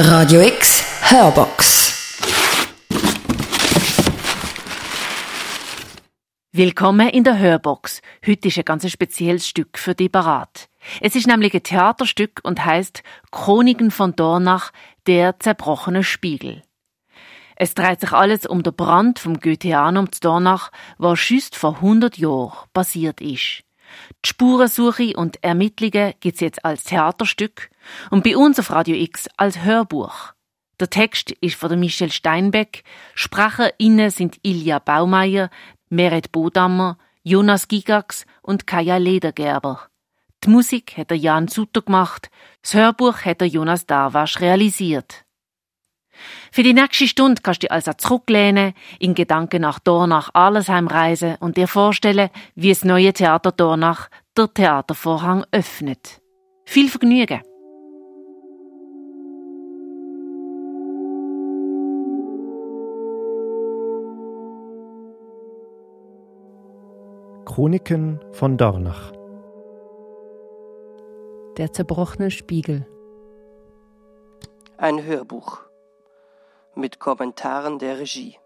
Radio X Hörbox. Willkommen in der Hörbox. Heute ist ein ganz spezielles Stück für die parat. Es ist nämlich ein Theaterstück und heißt Chroniken von Dornach, der zerbrochene Spiegel. Es dreht sich alles um den Brand vom Goetheanum zu Dornach, was schüsst vor 100 Jahren passiert ist. Die Spurensuche und Ermittlungen gibt's jetzt als Theaterstück und bei uns auf Radio X als Hörbuch. Der Text ist von der Michelle Steinbeck, SprecherInnen sind Ilja Baumeier, Meret Bodammer, Jonas Gigax und Kaya Ledergerber. Die Musik hat der Jan Sutter gemacht, das Hörbuch hat der Jonas Darwasch realisiert. Für die nächste Stunde kannst du dich also zurücklehnen, in Gedanken nach Dornach Arlesheim reisen und dir vorstellen, wie das neue Theater Dornach der Theatervorhang öffnet. Viel Vergnügen! Chroniken von Dornach Der zerbrochene Spiegel Ein Hörbuch mit Kommentaren der Regie.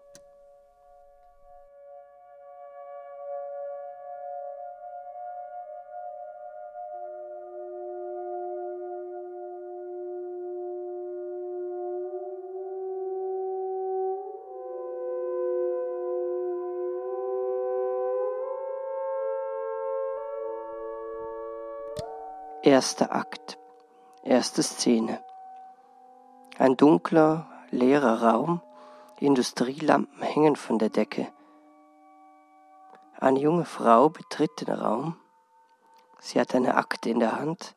Erster Akt. Erste Szene. Ein dunkler, leerer Raum, Industrielampen hängen von der Decke. Eine junge Frau betritt den Raum. Sie hat eine Akte in der Hand.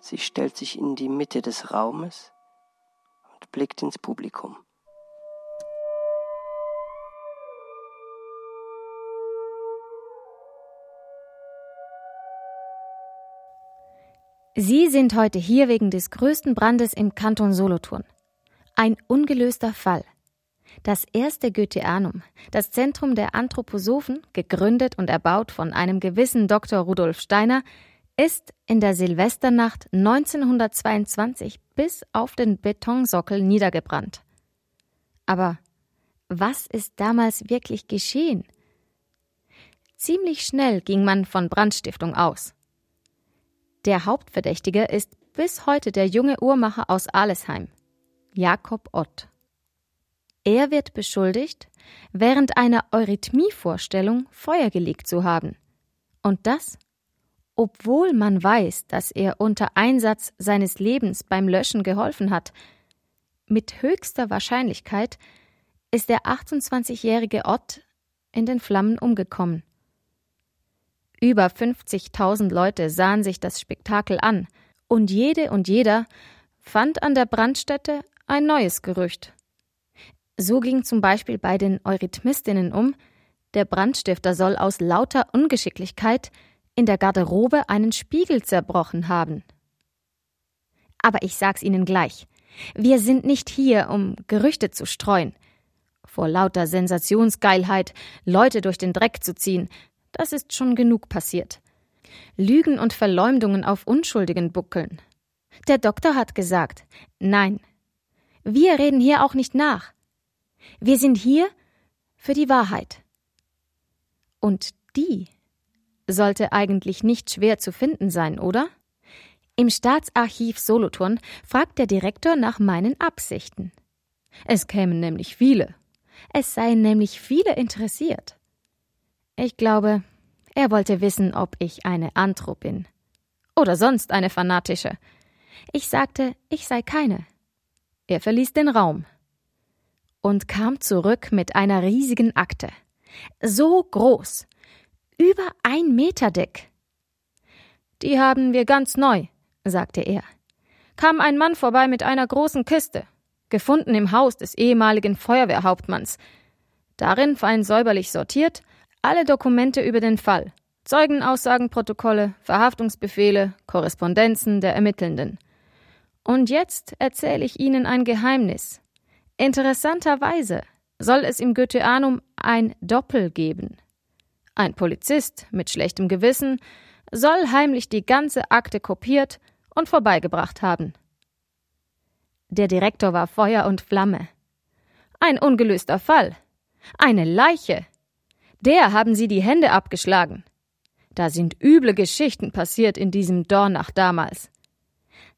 Sie stellt sich in die Mitte des Raumes und blickt ins Publikum. Sie sind heute hier wegen des größten Brandes im Kanton Solothurn. Ein ungelöster Fall. Das erste Goetheanum, das Zentrum der Anthroposophen, gegründet und erbaut von einem gewissen Dr. Rudolf Steiner, ist in der Silvesternacht 1922 bis auf den Betonsockel niedergebrannt. Aber was ist damals wirklich geschehen? Ziemlich schnell ging man von Brandstiftung aus. Der Hauptverdächtige ist bis heute der junge Uhrmacher aus Alesheim, Jakob Ott. Er wird beschuldigt, während einer Eurythmievorstellung Feuer gelegt zu haben. Und das, obwohl man weiß, dass er unter Einsatz seines Lebens beim Löschen geholfen hat. Mit höchster Wahrscheinlichkeit ist der 28-jährige Ott in den Flammen umgekommen. Über 50.000 Leute sahen sich das Spektakel an, und jede und jeder fand an der Brandstätte ein neues Gerücht. So ging zum Beispiel bei den Eurythmistinnen um, der Brandstifter soll aus lauter Ungeschicklichkeit in der Garderobe einen Spiegel zerbrochen haben. Aber ich sag's Ihnen gleich. Wir sind nicht hier, um Gerüchte zu streuen. Vor lauter Sensationsgeilheit Leute durch den Dreck zu ziehen, das ist schon genug passiert. Lügen und Verleumdungen auf Unschuldigen buckeln. Der Doktor hat gesagt, nein, wir reden hier auch nicht nach. Wir sind hier für die Wahrheit. Und die sollte eigentlich nicht schwer zu finden sein, oder? Im Staatsarchiv Solothurn fragt der Direktor nach meinen Absichten. Es kämen nämlich viele. Es seien nämlich viele interessiert. Ich glaube, er wollte wissen, ob ich eine Antro bin. Oder sonst eine fanatische. Ich sagte, ich sei keine. Er verließ den Raum und kam zurück mit einer riesigen Akte. So groß. Über ein Meter dick. Die haben wir ganz neu, sagte er. Kam ein Mann vorbei mit einer großen Kiste, gefunden im Haus des ehemaligen Feuerwehrhauptmanns. Darin fein säuberlich sortiert alle Dokumente über den Fall, Zeugenaussagenprotokolle, Verhaftungsbefehle, Korrespondenzen der Ermittelnden. Und jetzt erzähle ich Ihnen ein Geheimnis. Interessanterweise soll es im Goetheanum ein Doppel geben. Ein Polizist mit schlechtem Gewissen soll heimlich die ganze Akte kopiert und vorbeigebracht haben. Der Direktor war Feuer und Flamme. Ein ungelöster Fall. Eine Leiche. Der haben sie die Hände abgeschlagen. Da sind üble Geschichten passiert in diesem Dornach damals.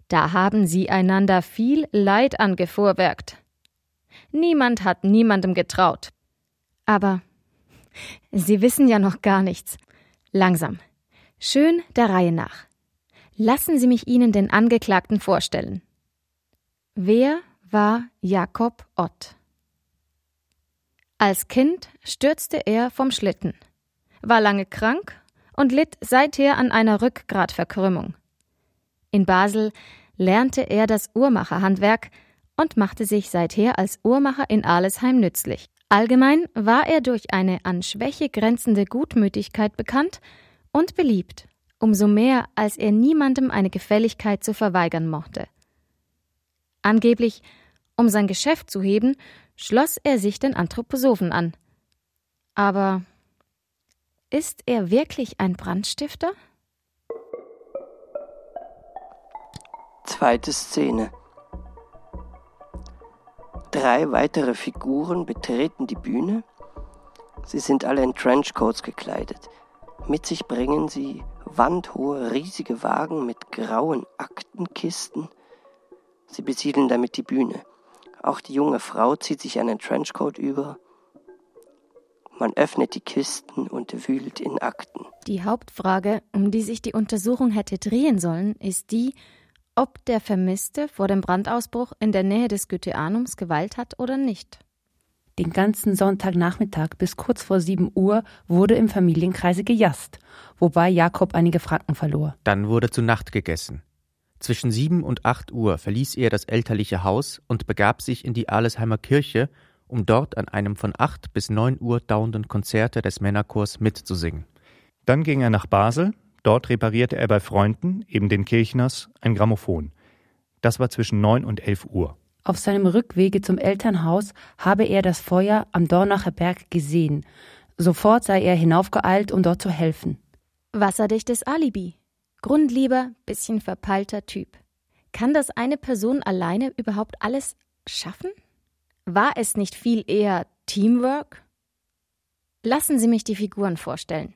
Da haben sie einander viel Leid angefuhrwerkt. Niemand hat niemandem getraut. Aber Sie wissen ja noch gar nichts. Langsam. Schön der Reihe nach. Lassen Sie mich Ihnen den Angeklagten vorstellen. Wer war Jakob Ott? Als Kind stürzte er vom Schlitten, war lange krank und litt seither an einer Rückgratverkrümmung. In Basel lernte er das Uhrmacherhandwerk und machte sich seither als Uhrmacher in Alesheim nützlich. Allgemein war er durch eine an Schwäche grenzende Gutmütigkeit bekannt und beliebt, umso mehr als er niemandem eine Gefälligkeit zu verweigern mochte. Angeblich, um sein Geschäft zu heben, schloss er sich den Anthroposophen an. Aber ist er wirklich ein Brandstifter? Zweite Szene. Drei weitere Figuren betreten die Bühne. Sie sind alle in Trenchcoats gekleidet. Mit sich bringen sie wandhohe, riesige Wagen mit grauen Aktenkisten. Sie besiedeln damit die Bühne. Auch die junge Frau zieht sich einen Trenchcoat über. Man öffnet die Kisten und wühlt in Akten. Die Hauptfrage, um die sich die Untersuchung hätte drehen sollen, ist die, ob der Vermisste vor dem Brandausbruch in der Nähe des Goetheanums geweilt hat oder nicht. Den ganzen Sonntagnachmittag bis kurz vor sieben Uhr wurde im Familienkreise gejasst, wobei Jakob einige Franken verlor. Dann wurde zu Nacht gegessen. Zwischen sieben und acht Uhr verließ er das elterliche Haus und begab sich in die Alesheimer Kirche, um dort an einem von acht bis neun Uhr dauernden Konzerte des Männerchors mitzusingen. Dann ging er nach Basel, Dort reparierte er bei Freunden, eben den Kirchners, ein Grammophon. Das war zwischen neun und elf Uhr. Auf seinem Rückwege zum Elternhaus habe er das Feuer am Dornacher Berg gesehen. Sofort sei er hinaufgeeilt, um dort zu helfen. Wasserdichtes Alibi. Grundlieber, bisschen verpeilter Typ. Kann das eine Person alleine überhaupt alles schaffen? War es nicht viel eher Teamwork? Lassen Sie mich die Figuren vorstellen.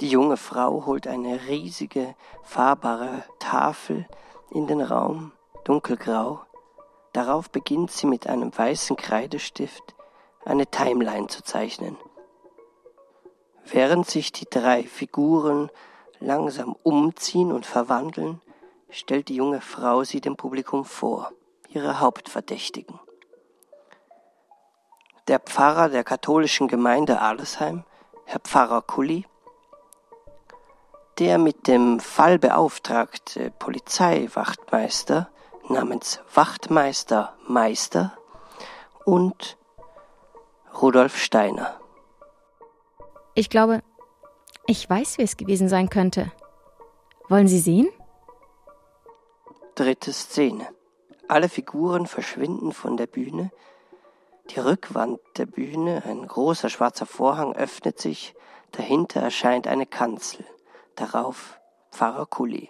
Die junge Frau holt eine riesige, fahrbare Tafel in den Raum, dunkelgrau. Darauf beginnt sie mit einem weißen Kreidestift eine Timeline zu zeichnen. Während sich die drei Figuren langsam umziehen und verwandeln, stellt die junge Frau sie dem Publikum vor, ihre Hauptverdächtigen. Der Pfarrer der katholischen Gemeinde Alesheim, Herr Pfarrer Kulli, der mit dem Fall beauftragte Polizeiwachtmeister namens Wachtmeister Meister und Rudolf Steiner. Ich glaube, ich weiß, wie es gewesen sein könnte. Wollen Sie sehen? Dritte Szene. Alle Figuren verschwinden von der Bühne. Die Rückwand der Bühne, ein großer schwarzer Vorhang öffnet sich, dahinter erscheint eine Kanzel. Darauf Pfarrer Kulli.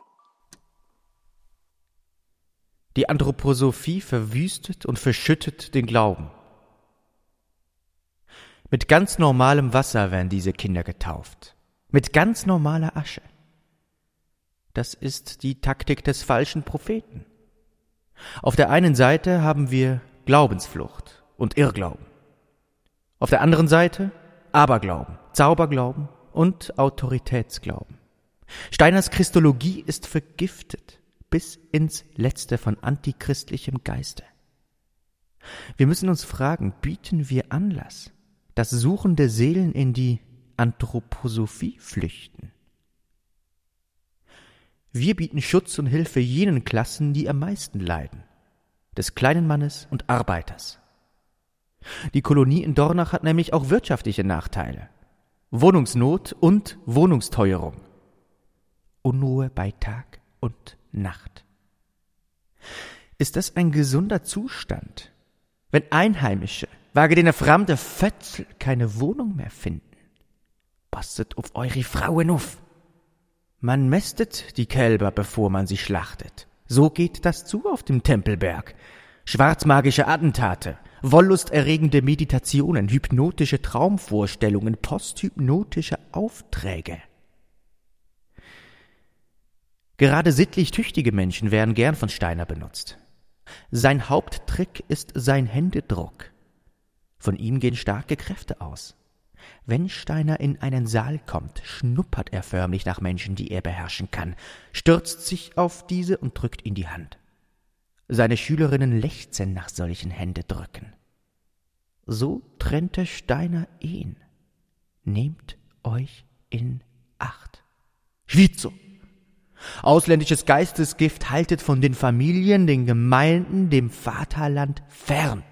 Die Anthroposophie verwüstet und verschüttet den Glauben. Mit ganz normalem Wasser werden diese Kinder getauft. Mit ganz normaler Asche. Das ist die Taktik des falschen Propheten. Auf der einen Seite haben wir Glaubensflucht und Irrglauben. Auf der anderen Seite Aberglauben, Zauberglauben und Autoritätsglauben. Steiners Christologie ist vergiftet bis ins Letzte von antichristlichem Geiste. Wir müssen uns fragen, bieten wir Anlass, dass suchende Seelen in die Anthroposophie flüchten? Wir bieten Schutz und Hilfe jenen Klassen, die am meisten leiden, des kleinen Mannes und Arbeiters. Die Kolonie in Dornach hat nämlich auch wirtschaftliche Nachteile. Wohnungsnot und Wohnungsteuerung. Unruhe bei Tag und Nacht. Ist das ein gesunder Zustand, wenn Einheimische, wage den fremde Fötzel, keine Wohnung mehr finden? Passet auf eure Frauen auf. Man mästet die Kälber, bevor man sie schlachtet. So geht das zu auf dem Tempelberg. Schwarzmagische Attentate, wollüsterregende Meditationen, hypnotische Traumvorstellungen, posthypnotische Aufträge. Gerade sittlich tüchtige Menschen werden gern von Steiner benutzt. Sein Haupttrick ist sein Händedruck. Von ihm gehen starke Kräfte aus. Wenn Steiner in einen Saal kommt, schnuppert er förmlich nach Menschen, die er beherrschen kann, stürzt sich auf diese und drückt in die Hand. Seine Schülerinnen lechzen nach solchen Händedrücken. So trennte Steiner ihn. Nehmt euch in Acht. Schwitzo! Ausländisches Geistesgift haltet von den Familien, den Gemeinden, dem Vaterland fern.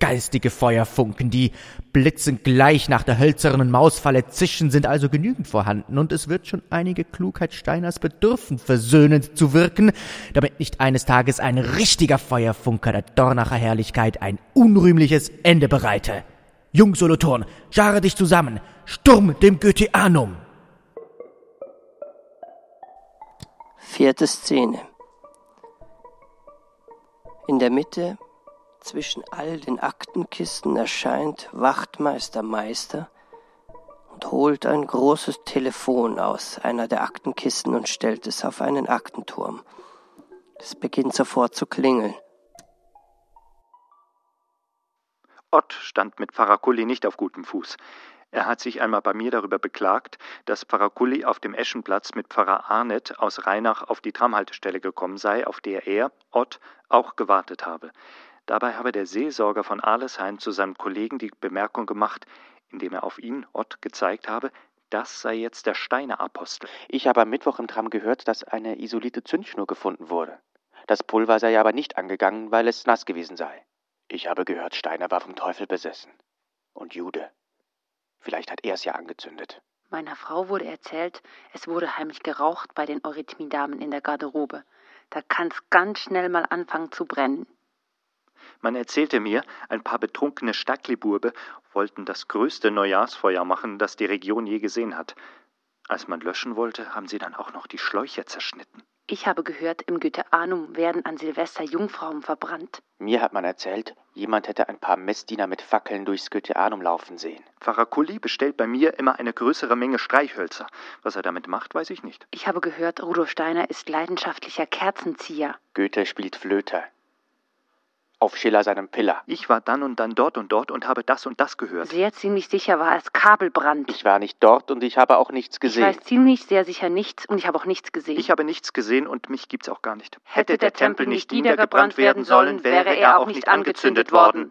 Geistige Feuerfunken, die blitzend gleich nach der hölzernen Mausfalle zischen, sind also genügend vorhanden, und es wird schon einige Klugheit Steiners bedürfen, versöhnend zu wirken, damit nicht eines Tages ein richtiger Feuerfunker der Dornacher Herrlichkeit ein unrühmliches Ende bereite. Jung Solothurn, schare dich zusammen, Sturm dem Goetheanum! Vierte Szene. In der Mitte zwischen all den Aktenkisten erscheint Wachtmeister Meister und holt ein großes Telefon aus einer der Aktenkisten und stellt es auf einen Aktenturm. Es beginnt sofort zu klingeln. Ott stand mit Pfarrer Kulli nicht auf gutem Fuß. Er hat sich einmal bei mir darüber beklagt, dass Pfarrer Kulli auf dem Eschenplatz mit Pfarrer Arnett aus Rheinach auf die Tramhaltestelle gekommen sei, auf der er, Ott, auch gewartet habe. Dabei habe der Seelsorger von Arlesheim zu seinem Kollegen die Bemerkung gemacht, indem er auf ihn, Ott, gezeigt habe, das sei jetzt der Steine-Apostel. Ich habe am Mittwoch im Tram gehört, dass eine isolierte Zündschnur gefunden wurde. Das Pulver sei aber nicht angegangen, weil es nass gewesen sei. Ich habe gehört, Steiner war vom Teufel besessen. Und Jude. Vielleicht hat er es ja angezündet. Meiner Frau wurde erzählt, es wurde heimlich geraucht bei den Eurythmie-Damen in der Garderobe. Da kann's ganz schnell mal anfangen zu brennen. Man erzählte mir, ein paar betrunkene Stackliburbe wollten das größte Neujahrsfeuer machen, das die Region je gesehen hat. Als man löschen wollte, haben sie dann auch noch die Schläuche zerschnitten. Ich habe gehört, im Goetheanum werden an Silvester Jungfrauen verbrannt. Mir hat man erzählt, jemand hätte ein paar Messdiener mit Fackeln durchs Goetheanum laufen sehen. Pfarrer Kulli bestellt bei mir immer eine größere Menge Streichhölzer. Was er damit macht, weiß ich nicht. Ich habe gehört, Rudolf Steiner ist leidenschaftlicher Kerzenzieher. Goethe spielt Flöte. Auf Schiller seinem Piller. Ich war dann und dann dort und dort und habe das und das gehört. Sehr ziemlich sicher war es Kabelbrand. Ich war nicht dort und ich habe auch nichts gesehen. Ich weiß ziemlich sehr sicher nichts und ich habe auch nichts gesehen. Ich habe nichts gesehen und mich gibt's auch gar nicht. Hätte der Tempel nicht niedergebrannt werden sollen, wäre er auch nicht angezündet worden.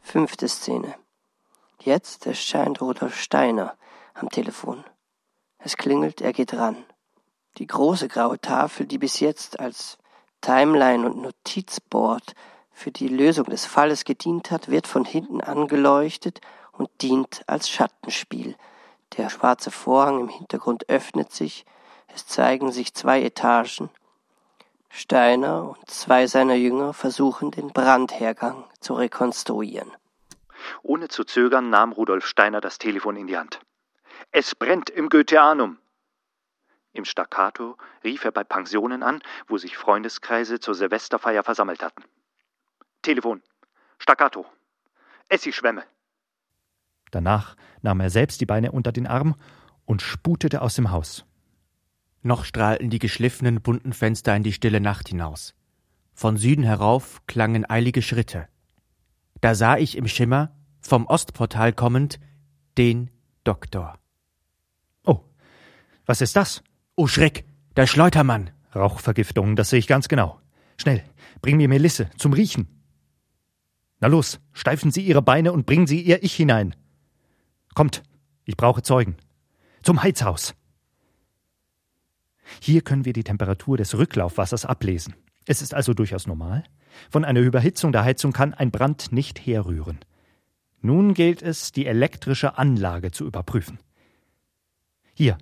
Fünfte Szene. Jetzt erscheint Rudolf Steiner am Telefon. Es klingelt, er geht ran. Die große graue Tafel, die bis jetzt als Timeline und Notizboard für die Lösung des Falles gedient hat, wird von hinten angeleuchtet und dient als Schattenspiel. Der schwarze Vorhang im Hintergrund öffnet sich, es zeigen sich zwei Etagen. Steiner und zwei seiner Jünger versuchen den Brandhergang zu rekonstruieren. Ohne zu zögern nahm Rudolf Steiner das Telefon in die Hand. Es brennt im Goetheanum. Im Staccato rief er bei Pensionen an, wo sich Freundeskreise zur Silvesterfeier versammelt hatten. Telefon. Staccato. Essigschwämme. Danach nahm er selbst die Beine unter den Arm und sputete aus dem Haus. Noch strahlten die geschliffenen bunten Fenster in die stille Nacht hinaus. Von Süden herauf klangen eilige Schritte. Da sah ich im Schimmer, vom Ostportal kommend, den Doktor. Oh, was ist das? Oh Schreck, der Schleutermann. Rauchvergiftung, das sehe ich ganz genau. Schnell, bring mir Melisse zum Riechen. Na los, steifen Sie Ihre Beine und bringen Sie Ihr Ich hinein. Kommt, ich brauche Zeugen. Zum Heizhaus. Hier können wir die Temperatur des Rücklaufwassers ablesen. Es ist also durchaus normal. Von einer Überhitzung der Heizung kann ein Brand nicht herrühren. Nun gilt es, die elektrische Anlage zu überprüfen. Hier,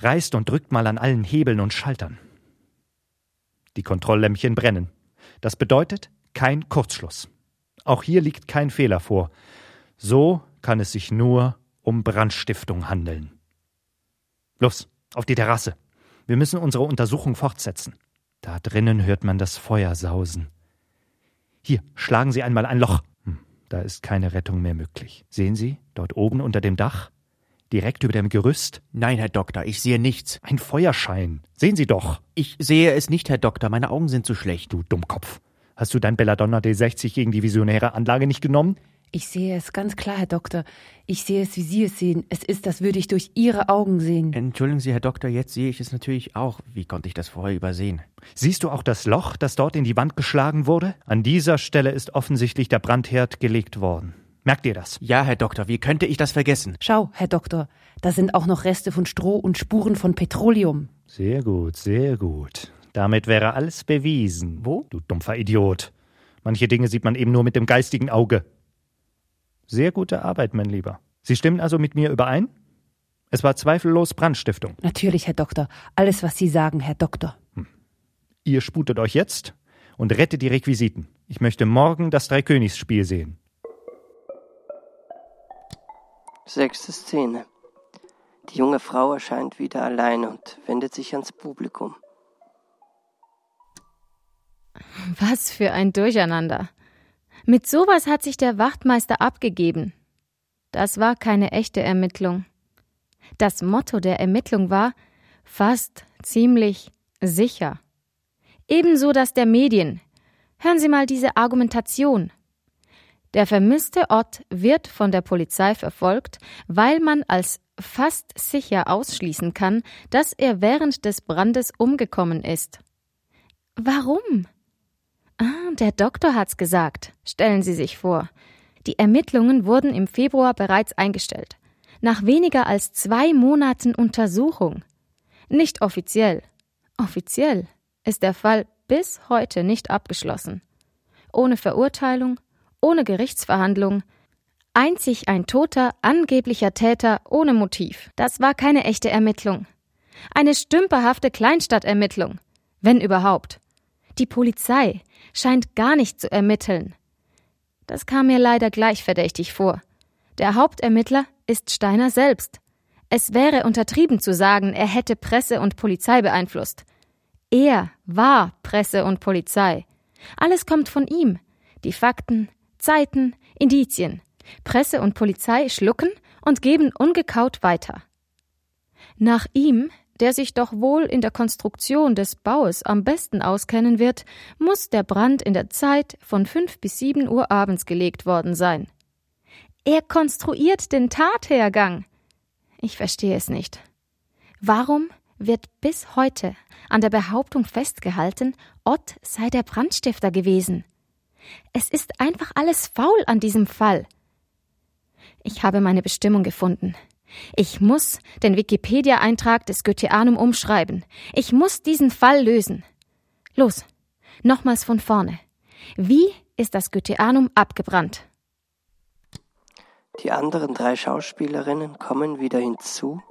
reißt und drückt mal an allen Hebeln und Schaltern. Die Kontrolllämpchen brennen. Das bedeutet kein Kurzschluss. Auch hier liegt kein Fehler vor. So kann es sich nur um Brandstiftung handeln. Los, auf die Terrasse. Wir müssen unsere Untersuchung fortsetzen. Da drinnen hört man das Feuer sausen. Hier, schlagen Sie einmal ein Loch. Hm, da ist keine Rettung mehr möglich. Sehen Sie, dort oben unter dem Dach? Direkt über dem Gerüst? Nein, Herr Doktor, ich sehe nichts. Ein Feuerschein. Sehen Sie doch. Ich sehe es nicht, Herr Doktor. Meine Augen sind zu schlecht. Du Dummkopf. Hast du dein Belladonna D60 gegen die visionäre Anlage nicht genommen? Ich sehe es ganz klar, Herr Doktor. Ich sehe es, wie Sie es sehen. Es ist, als würde ich durch Ihre Augen sehen. Entschuldigen Sie, Herr Doktor, jetzt sehe ich es natürlich auch. Wie konnte ich das vorher übersehen? Siehst du auch das Loch, das dort in die Wand geschlagen wurde? An dieser Stelle ist offensichtlich der Brandherd gelegt worden. Merkt ihr das? Ja, Herr Doktor, wie könnte ich das vergessen? Schau, Herr Doktor, da sind auch noch Reste von Stroh und Spuren von Petroleum. Sehr gut, sehr gut. Damit wäre alles bewiesen. Wo? Du dumpfer Idiot. Manche Dinge sieht man eben nur mit dem geistigen Auge. Sehr gute Arbeit, mein Lieber. Sie stimmen also mit mir überein? Es war zweifellos Brandstiftung. Natürlich, Herr Doktor. Alles, was Sie sagen, Herr Doktor. Hm. Ihr sputet euch jetzt und rettet die Requisiten. Ich möchte morgen das Dreikönigsspiel sehen. Sechste Szene. Die junge Frau erscheint wieder allein und wendet sich ans Publikum. Was für ein Durcheinander. Mit sowas hat sich der Wachtmeister abgegeben. Das war keine echte Ermittlung. Das Motto der Ermittlung war fast, ziemlich, sicher. Ebenso das der Medien. Hören Sie mal diese Argumentation. Der vermisste Ott wird von der Polizei verfolgt, weil man als fast sicher ausschließen kann, dass er während des Brandes umgekommen ist. Warum? Ah, der Doktor hat's gesagt. Stellen Sie sich vor. Die Ermittlungen wurden im Februar bereits eingestellt. Nach weniger als zwei Monaten Untersuchung. Nicht offiziell. Offiziell ist der Fall bis heute nicht abgeschlossen. Ohne Verurteilung, ohne Gerichtsverhandlung, einzig ein toter, angeblicher Täter ohne Motiv. Das war keine echte Ermittlung. Eine stümperhafte Kleinstadtermittlung, wenn überhaupt. Die Polizei scheint gar nicht zu ermitteln. Das kam mir leider gleich verdächtig vor. Der Hauptermittler ist Steiner selbst. Es wäre untertrieben zu sagen, er hätte Presse und Polizei beeinflusst. Er war Presse und Polizei. Alles kommt von ihm. Die Fakten, Zeiten, Indizien. Presse und Polizei schlucken und geben ungekaut weiter. Nach ihm, der sich doch wohl in der Konstruktion des Baues am besten auskennen wird, muss der Brand in der Zeit von fünf bis sieben Uhr abends gelegt worden sein. Er konstruiert den Tathergang. Ich verstehe es nicht. Warum wird bis heute an der Behauptung festgehalten, Ott sei der Brandstifter gewesen? Es ist einfach alles faul an diesem Fall. Ich habe meine Bestimmung gefunden. Ich muss den Wikipedia-Eintrag des Goetheanum umschreiben. Ich muss diesen Fall lösen. Los, nochmals von vorne. Wie ist das Goetheanum abgebrannt? Die anderen drei Schauspielerinnen kommen wieder hinzu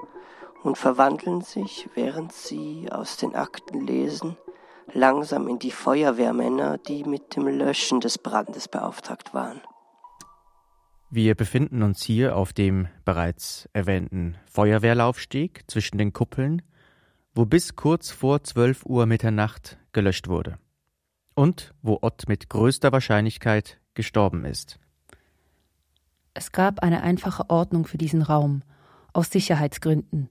und verwandeln sich, während sie aus den Akten lesen, langsam in die Feuerwehrmänner, die mit dem Löschen des Brandes beauftragt waren. Wir befinden uns hier auf dem bereits erwähnten Feuerwehrlaufsteg zwischen den Kuppeln, wo bis kurz vor 12 Uhr Mitternacht gelöscht wurde und wo Ott mit größter Wahrscheinlichkeit gestorben ist. Es gab eine einfache Ordnung für diesen Raum, aus Sicherheitsgründen.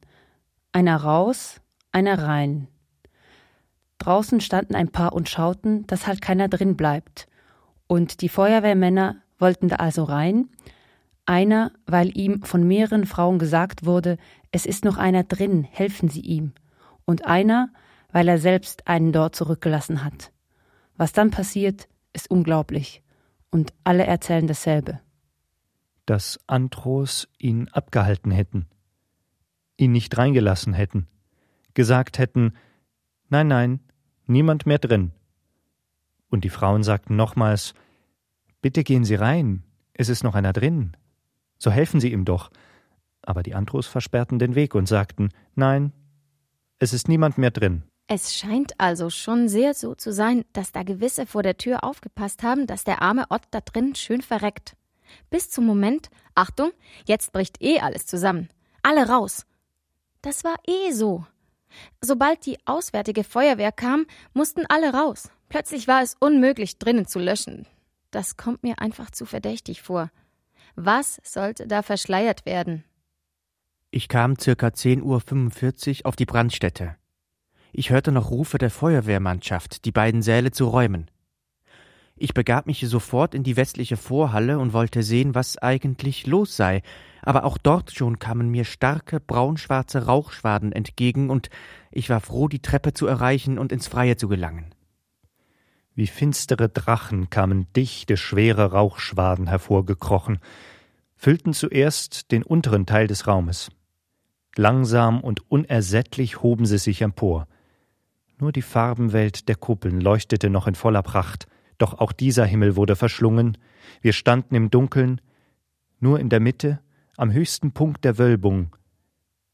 Einer raus, einer rein. Draußen standen ein paar und schauten, dass halt keiner drin bleibt. Und die Feuerwehrmänner wollten da also rein. Einer, weil ihm von mehreren Frauen gesagt wurde, es ist noch einer drin, helfen Sie ihm. Und einer, weil er selbst einen dort zurückgelassen hat. Was dann passiert, ist unglaublich. Und alle erzählen dasselbe. Dass Andros ihn abgehalten hätten, ihn nicht reingelassen hätten, gesagt hätten, nein, nein, niemand mehr drin. Und die Frauen sagten nochmals Bitte gehen Sie rein, es ist noch einer drin. So helfen Sie ihm doch. Aber die Andros versperrten den Weg und sagten Nein, es ist niemand mehr drin. Es scheint also schon sehr so zu sein, dass da gewisse vor der Tür aufgepasst haben, dass der arme Ott da drin schön verreckt. Bis zum Moment, Achtung, jetzt bricht eh alles zusammen. Alle raus. Das war eh so. Sobald die auswärtige Feuerwehr kam, mussten alle raus. Plötzlich war es unmöglich, drinnen zu löschen. Das kommt mir einfach zu verdächtig vor. Was sollte da verschleiert werden? Ich kam circa 10.45 Uhr auf die Brandstätte. Ich hörte noch Rufe der Feuerwehrmannschaft, die beiden Säle zu räumen. Ich begab mich sofort in die westliche Vorhalle und wollte sehen, was eigentlich los sei, aber auch dort schon kamen mir starke braunschwarze Rauchschwaden entgegen, und ich war froh, die Treppe zu erreichen und ins Freie zu gelangen. Wie finstere Drachen kamen dichte, schwere Rauchschwaden hervorgekrochen, füllten zuerst den unteren Teil des Raumes. Langsam und unersättlich hoben sie sich empor. Nur die Farbenwelt der Kuppeln leuchtete noch in voller Pracht, doch auch dieser Himmel wurde verschlungen, wir standen im Dunkeln, nur in der Mitte, am höchsten Punkt der Wölbung,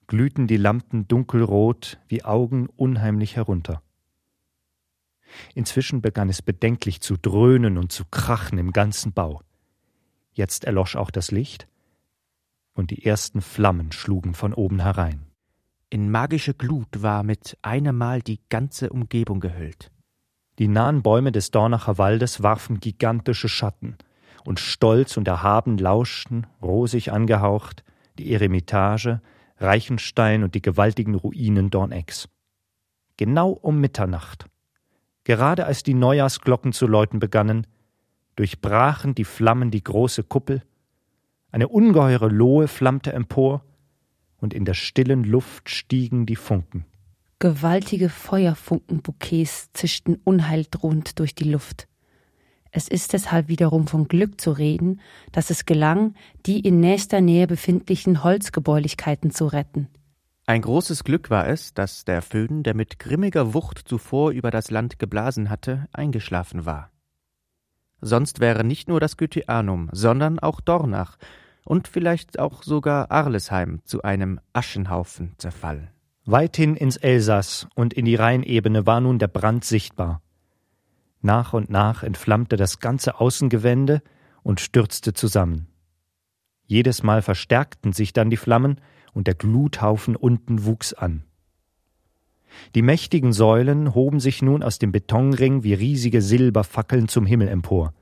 glühten die Lampen dunkelrot wie Augen unheimlich herunter. Inzwischen begann es bedenklich zu dröhnen und zu krachen im ganzen Bau. Jetzt erlosch auch das Licht, und die ersten Flammen schlugen von oben herein. In magische Glut war mit einem Mal die ganze Umgebung gehüllt. Die nahen Bäume des Dornacher Waldes warfen gigantische Schatten, und stolz und erhaben lauschten, rosig angehaucht, die Eremitage, Reichenstein und die gewaltigen Ruinen Dornecks. Genau um Mitternacht, gerade als die Neujahrsglocken zu läuten begannen, durchbrachen die Flammen die große Kuppel, eine ungeheure Lohe flammte empor, und in der stillen Luft stiegen die Funken. Gewaltige Feuerfunkenbouquets zischten unheildrohend durch die Luft. Es ist deshalb wiederum von Glück zu reden, dass es gelang, die in nächster Nähe befindlichen Holzgebäulichkeiten zu retten. Ein großes Glück war es, dass der Föhn, der mit grimmiger Wucht zuvor über das Land geblasen hatte, eingeschlafen war. Sonst wäre nicht nur das Goetheanum, sondern auch Dornach und vielleicht auch sogar Arlesheim zu einem Aschenhaufen zerfallen. Weithin ins Elsass und in die Rheinebene war nun der Brand sichtbar. Nach und nach entflammte das ganze Außengewände und stürzte zusammen. Jedes Mal verstärkten sich dann die Flammen und der Gluthaufen unten wuchs an. Die mächtigen Säulen hoben sich nun aus dem Betonring wie riesige Silberfackeln zum Himmel empor.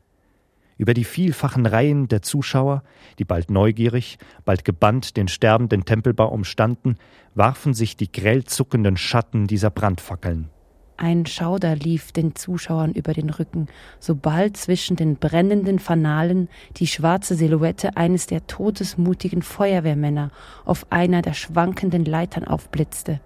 Über die vielfachen Reihen der Zuschauer, die bald neugierig, bald gebannt den sterbenden Tempelbau umstanden, warfen sich die grell zuckenden Schatten dieser Brandfackeln. Ein Schauder lief den Zuschauern über den Rücken, sobald zwischen den brennenden Fanalen die schwarze Silhouette eines der todesmutigen Feuerwehrmänner auf einer der schwankenden Leitern aufblitzte.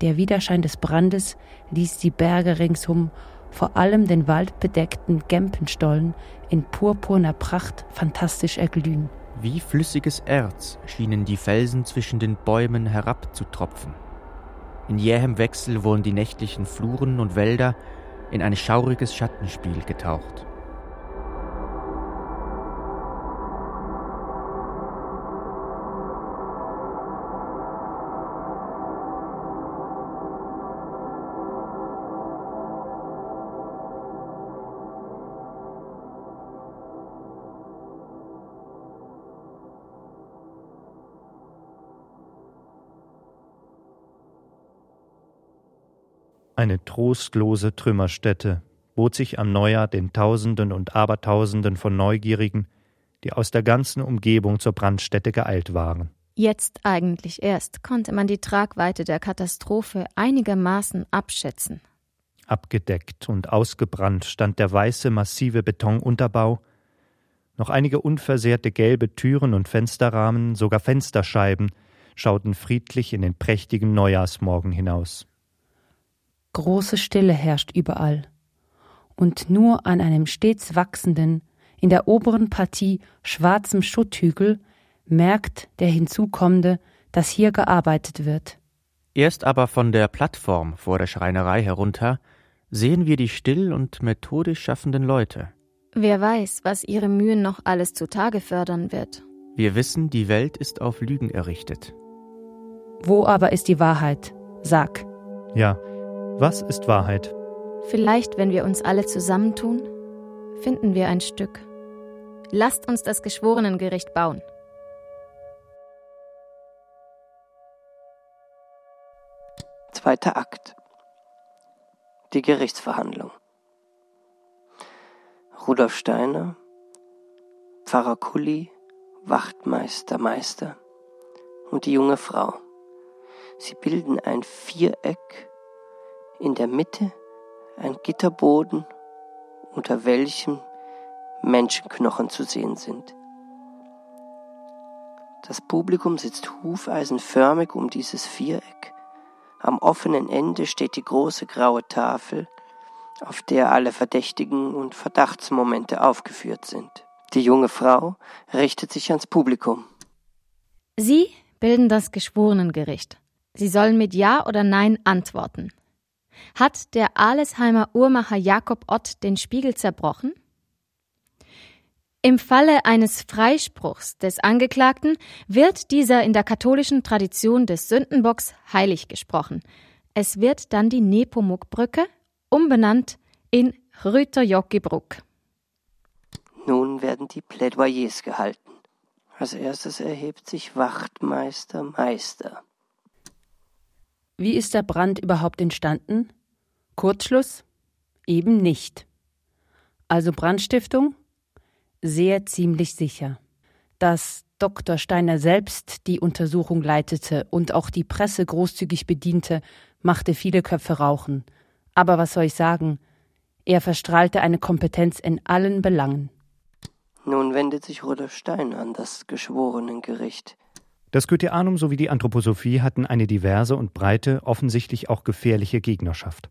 Der Widerschein des Brandes ließ die Berge ringsum vor allem den waldbedeckten Gempenstollen in purpurner Pracht fantastisch erglühen. Wie flüssiges Erz schienen die Felsen zwischen den Bäumen herabzutropfen. In jähem Wechsel wurden die nächtlichen Fluren und Wälder in ein schauriges Schattenspiel getaucht. Eine trostlose Trümmerstätte bot sich am Neujahr den Tausenden und Abertausenden von Neugierigen, die aus der ganzen Umgebung zur Brandstätte geeilt waren. Jetzt eigentlich erst konnte man die Tragweite der Katastrophe einigermaßen abschätzen. Abgedeckt und ausgebrannt stand der weiße, massive Betonunterbau, noch einige unversehrte gelbe Türen und Fensterrahmen, sogar Fensterscheiben, schauten friedlich in den prächtigen Neujahrsmorgen hinaus. Große Stille herrscht überall. Und nur an einem stets wachsenden, in der oberen Partie schwarzem Schutthügel merkt der Hinzukommende, dass hier gearbeitet wird. Erst aber von der Plattform vor der Schreinerei herunter sehen wir die still und methodisch schaffenden Leute. Wer weiß, was ihre Mühen noch alles zutage fördern wird. Wir wissen, die Welt ist auf Lügen errichtet. Wo aber ist die Wahrheit? Sag. Ja, was ist Wahrheit? Vielleicht, wenn wir uns alle zusammentun, finden wir ein Stück. Lasst uns das Geschworenengericht bauen. Zweiter Akt. Die Gerichtsverhandlung. Rudolf Steiner, Pfarrer Kulli, Wachtmeister Meister und die junge Frau. Sie bilden ein Viereck, in der Mitte ein Gitterboden, unter welchem Menschenknochen zu sehen sind. Das Publikum sitzt hufeisenförmig um dieses Viereck. Am offenen Ende steht die große graue Tafel, auf der alle Verdächtigen und Verdachtsmomente aufgeführt sind. Die junge Frau richtet sich ans Publikum. Sie bilden das Geschworenengericht. Sie sollen mit Ja oder Nein antworten. Hat der Alesheimer Uhrmacher Jakob Ott den Spiegel zerbrochen? Im Falle eines Freispruchs des Angeklagten wird dieser in der katholischen Tradition des Sündenbocks heilig gesprochen. Es wird dann die Nepomuk-Brücke umbenannt in Rüterjockibruck. Nun werden die Plädoyers gehalten. Als erstes erhebt sich Wachtmeister Meister. Wie ist der Brand überhaupt entstanden? Kurzschluss? Eben nicht. Also Brandstiftung? Sehr ziemlich sicher. Dass Dr. Steiner selbst die Untersuchung leitete und auch die Presse großzügig bediente, machte viele Köpfe rauchen. Aber was soll ich sagen? Er verstrahlte eine Kompetenz in allen Belangen. Nun wendet sich Rudolf Steiner an das Geschworenengericht. Das Goetheanum sowie die Anthroposophie hatten eine diverse und breite, offensichtlich auch gefährliche Gegnerschaft.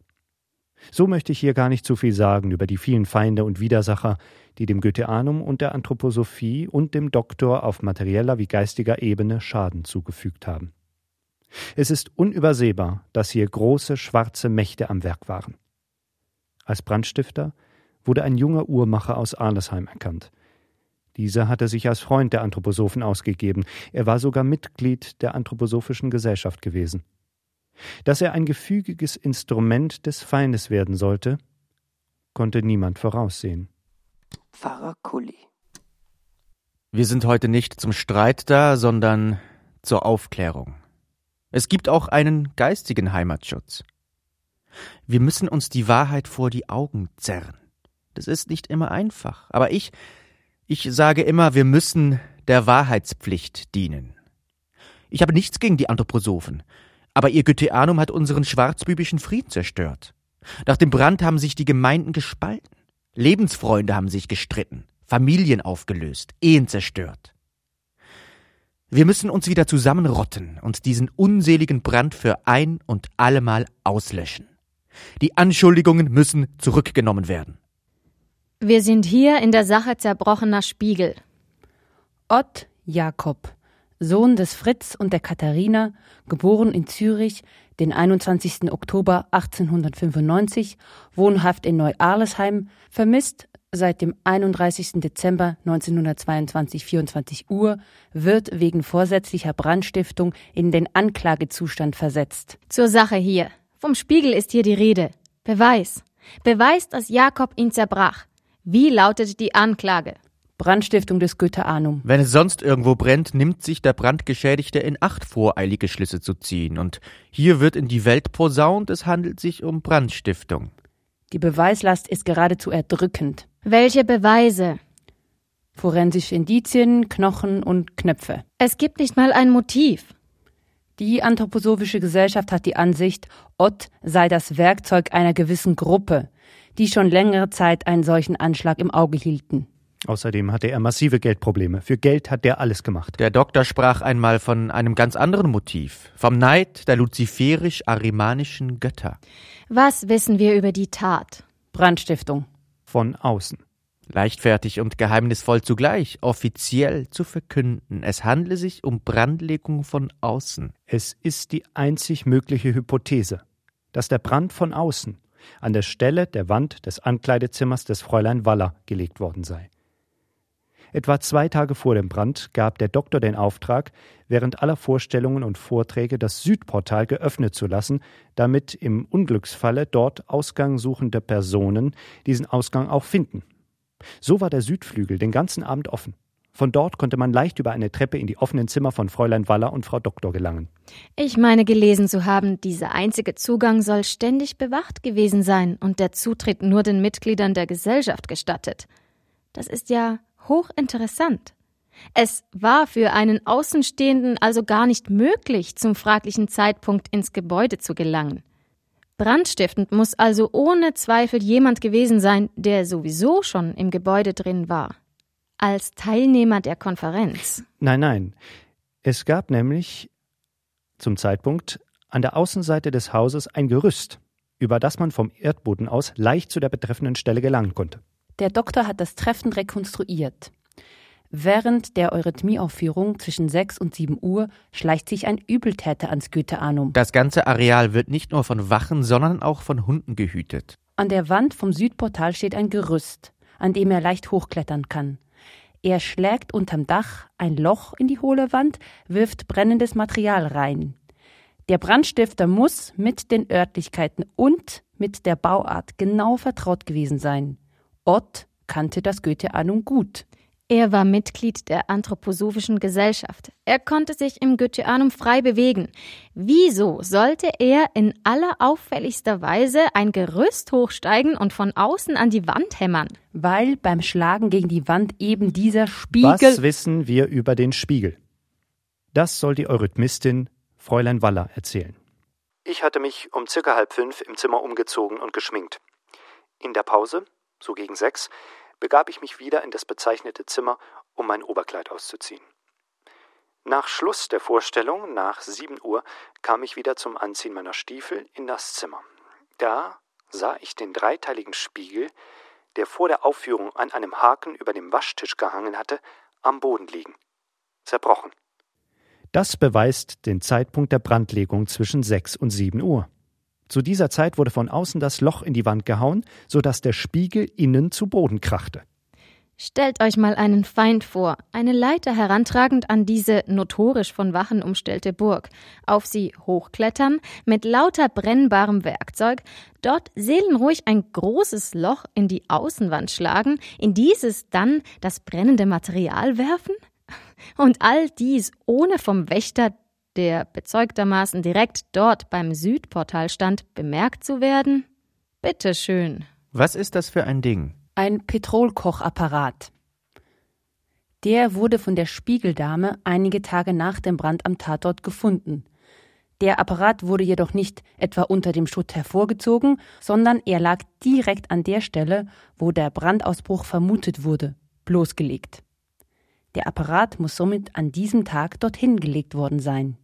So möchte ich hier gar nicht zu viel sagen über die vielen Feinde und Widersacher, die dem Goetheanum und der Anthroposophie und dem Doktor auf materieller wie geistiger Ebene Schaden zugefügt haben. Es ist unübersehbar, dass hier große schwarze Mächte am Werk waren. Als Brandstifter wurde ein junger Uhrmacher aus Arlesheim erkannt, dieser hatte sich als Freund der Anthroposophen ausgegeben, er war sogar Mitglied der Anthroposophischen Gesellschaft gewesen. Dass er ein gefügiges Instrument des Feindes werden sollte, konnte niemand voraussehen. Pfarrer Kulli. Wir sind heute nicht zum Streit da, sondern zur Aufklärung. Es gibt auch einen geistigen Heimatschutz. Wir müssen uns die Wahrheit vor die Augen zerren. Das ist nicht immer einfach, aber ich ich sage immer, wir müssen der Wahrheitspflicht dienen. Ich habe nichts gegen die Anthroposophen, aber ihr Goetheanum hat unseren schwarzbübischen Frieden zerstört. Nach dem Brand haben sich die Gemeinden gespalten. Lebensfreunde haben sich gestritten, Familien aufgelöst, Ehen zerstört. Wir müssen uns wieder zusammenrotten und diesen unseligen Brand für ein und allemal auslöschen. Die Anschuldigungen müssen zurückgenommen werden. Wir sind hier in der Sache zerbrochener Spiegel. Ott Jakob, Sohn des Fritz und der Katharina, geboren in Zürich den 21. Oktober 1895, wohnhaft in Neu-Arlesheim, vermisst seit dem 31. Dezember 1922 24 Uhr, wird wegen vorsätzlicher Brandstiftung in den Anklagezustand versetzt. Zur Sache hier. Vom Spiegel ist hier die Rede. Beweis. Beweis, dass Jakob ihn zerbrach. Wie lautet die Anklage? Brandstiftung des Goetheanum. Wenn es sonst irgendwo brennt, nimmt sich der Brandgeschädigte in Acht, voreilige Schlüsse zu ziehen. Und hier wird in die Welt posaunt, es handelt sich um Brandstiftung. Die Beweislast ist geradezu erdrückend. Welche Beweise? Forensische Indizien, Knochen und Knöpfe. Es gibt nicht mal ein Motiv. Die Anthroposophische Gesellschaft hat die Ansicht, Ott sei das Werkzeug einer gewissen Gruppe, die schon längere Zeit einen solchen Anschlag im Auge hielten. Außerdem hatte er massive Geldprobleme. Für Geld hat er alles gemacht. Der Doktor sprach einmal von einem ganz anderen Motiv, vom Neid der luziferisch-arimanischen Götter. Was wissen wir über die Tat? Brandstiftung. Von außen. Leichtfertig und geheimnisvoll zugleich, offiziell zu verkünden, es handle sich um Brandlegung von außen. Es ist die einzig mögliche Hypothese, dass der Brand von außen an der Stelle der Wand des Ankleidezimmers des Fräulein Waller gelegt worden sei. Etwa zwei Tage vor dem Brand gab der Doktor den Auftrag, während aller Vorstellungen und Vorträge das Südportal geöffnet zu lassen, damit im Unglücksfalle dort Ausgang suchende Personen diesen Ausgang auch finden. So war der Südflügel den ganzen Abend offen. Von dort konnte man leicht über eine Treppe in die offenen Zimmer von Fräulein Waller und Frau Doktor gelangen. Ich meine gelesen zu haben, dieser einzige Zugang soll ständig bewacht gewesen sein und der Zutritt nur den Mitgliedern der Gesellschaft gestattet. Das ist ja hochinteressant. Es war für einen Außenstehenden also gar nicht möglich, zum fraglichen Zeitpunkt ins Gebäude zu gelangen. Brandstiftend muss also ohne Zweifel jemand gewesen sein, der sowieso schon im Gebäude drin war als Teilnehmer der Konferenz. Nein, nein. Es gab nämlich zum Zeitpunkt an der Außenseite des Hauses ein Gerüst, über das man vom Erdboden aus leicht zu der betreffenden Stelle gelangen konnte. Der Doktor hat das Treffen rekonstruiert. Während der Eurythmieaufführung zwischen 6 und 7 Uhr schleicht sich ein Übeltäter ans Goetheanum. Das ganze Areal wird nicht nur von Wachen, sondern auch von Hunden gehütet. An der Wand vom Südportal steht ein Gerüst, an dem er leicht hochklettern kann. Er schlägt unterm Dach ein Loch in die hohle Wand, wirft brennendes Material rein. Der Brandstifter muss mit den Örtlichkeiten und mit der Bauart genau vertraut gewesen sein. Ott kannte das Goethe-Ahnung gut. Er war Mitglied der Anthroposophischen Gesellschaft. Er konnte sich im Goetheanum frei bewegen. Wieso sollte er in allerauffälligster Weise ein Gerüst hochsteigen und von außen an die Wand hämmern? Weil beim Schlagen gegen die Wand eben dieser Spiegel. Was wissen wir über den Spiegel? Das soll die Eurythmistin Fräulein Waller erzählen. Ich hatte mich um circa halb fünf im Zimmer umgezogen und geschminkt. In der Pause, so gegen sechs, begab ich mich wieder in das bezeichnete Zimmer, um mein Oberkleid auszuziehen. Nach Schluss der Vorstellung, nach sieben Uhr, kam ich wieder zum Anziehen meiner Stiefel in das Zimmer. Da sah ich den dreiteiligen Spiegel, der vor der Aufführung an einem Haken über dem Waschtisch gehangen hatte, am Boden liegen. Zerbrochen. Das beweist den Zeitpunkt der Brandlegung zwischen sechs und sieben Uhr. Zu dieser Zeit wurde von außen das Loch in die Wand gehauen, so dass der Spiegel innen zu Boden krachte. Stellt euch mal einen Feind vor, eine Leiter herantragend an diese notorisch von Wachen umstellte Burg, auf sie hochklettern, mit lauter brennbarem Werkzeug, dort seelenruhig ein großes Loch in die Außenwand schlagen, in dieses dann das brennende Material werfen? Und all dies ohne vom Wächter der bezeugtermaßen direkt dort beim Südportal stand, bemerkt zu werden? Bitte schön. Was ist das für ein Ding? Ein Petrolkochapparat. Der wurde von der Spiegeldame einige Tage nach dem Brand am Tatort gefunden. Der Apparat wurde jedoch nicht etwa unter dem Schutt hervorgezogen, sondern er lag direkt an der Stelle, wo der Brandausbruch vermutet wurde, bloßgelegt. Der Apparat muss somit an diesem Tag dorthin gelegt worden sein.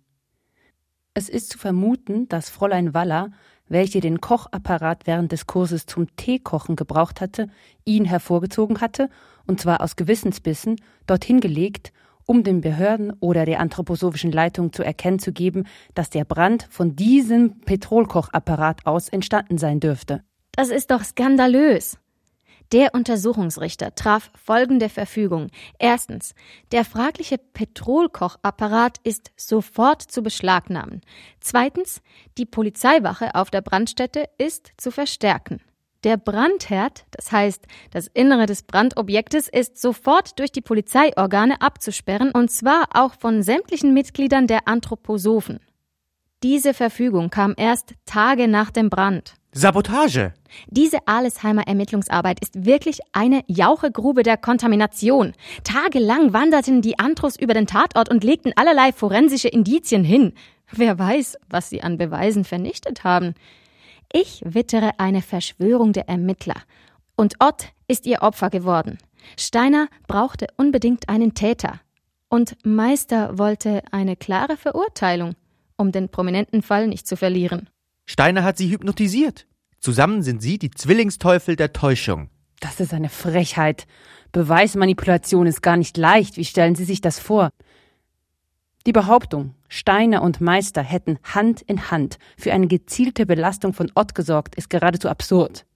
Es ist zu vermuten, dass Fräulein Waller, welche den Kochapparat während des Kurses zum Teekochen gebraucht hatte, ihn hervorgezogen hatte, und zwar aus Gewissensbissen, dorthin gelegt, um den Behörden oder der anthroposophischen Leitung zu erkennen zu geben, dass der Brand von diesem Petrolkochapparat aus entstanden sein dürfte. Das ist doch skandalös. Der Untersuchungsrichter traf folgende Verfügung. Erstens, der fragliche Petrolkochapparat ist sofort zu beschlagnahmen. Zweitens, die Polizeiwache auf der Brandstätte ist zu verstärken. Der Brandherd, das heißt das Innere des Brandobjektes, ist sofort durch die Polizeiorgane abzusperren, und zwar auch von sämtlichen Mitgliedern der Anthroposophen. Diese Verfügung kam erst Tage nach dem Brand. Sabotage! Diese Alesheimer Ermittlungsarbeit ist wirklich eine Jauchegrube der Kontamination. Tagelang wanderten die Antros über den Tatort und legten allerlei forensische Indizien hin. Wer weiß, was sie an Beweisen vernichtet haben. Ich wittere eine Verschwörung der Ermittler. Und Ott ist ihr Opfer geworden. Steiner brauchte unbedingt einen Täter. Und Meister wollte eine klare Verurteilung, um den prominenten Fall nicht zu verlieren. Steiner hat sie hypnotisiert. Zusammen sind sie die Zwillingsteufel der Täuschung. Das ist eine Frechheit. Beweismanipulation ist gar nicht leicht. Wie stellen Sie sich das vor? Die Behauptung, Steiner und Meister hätten Hand in Hand für eine gezielte Belastung von Ott gesorgt, ist geradezu absurd.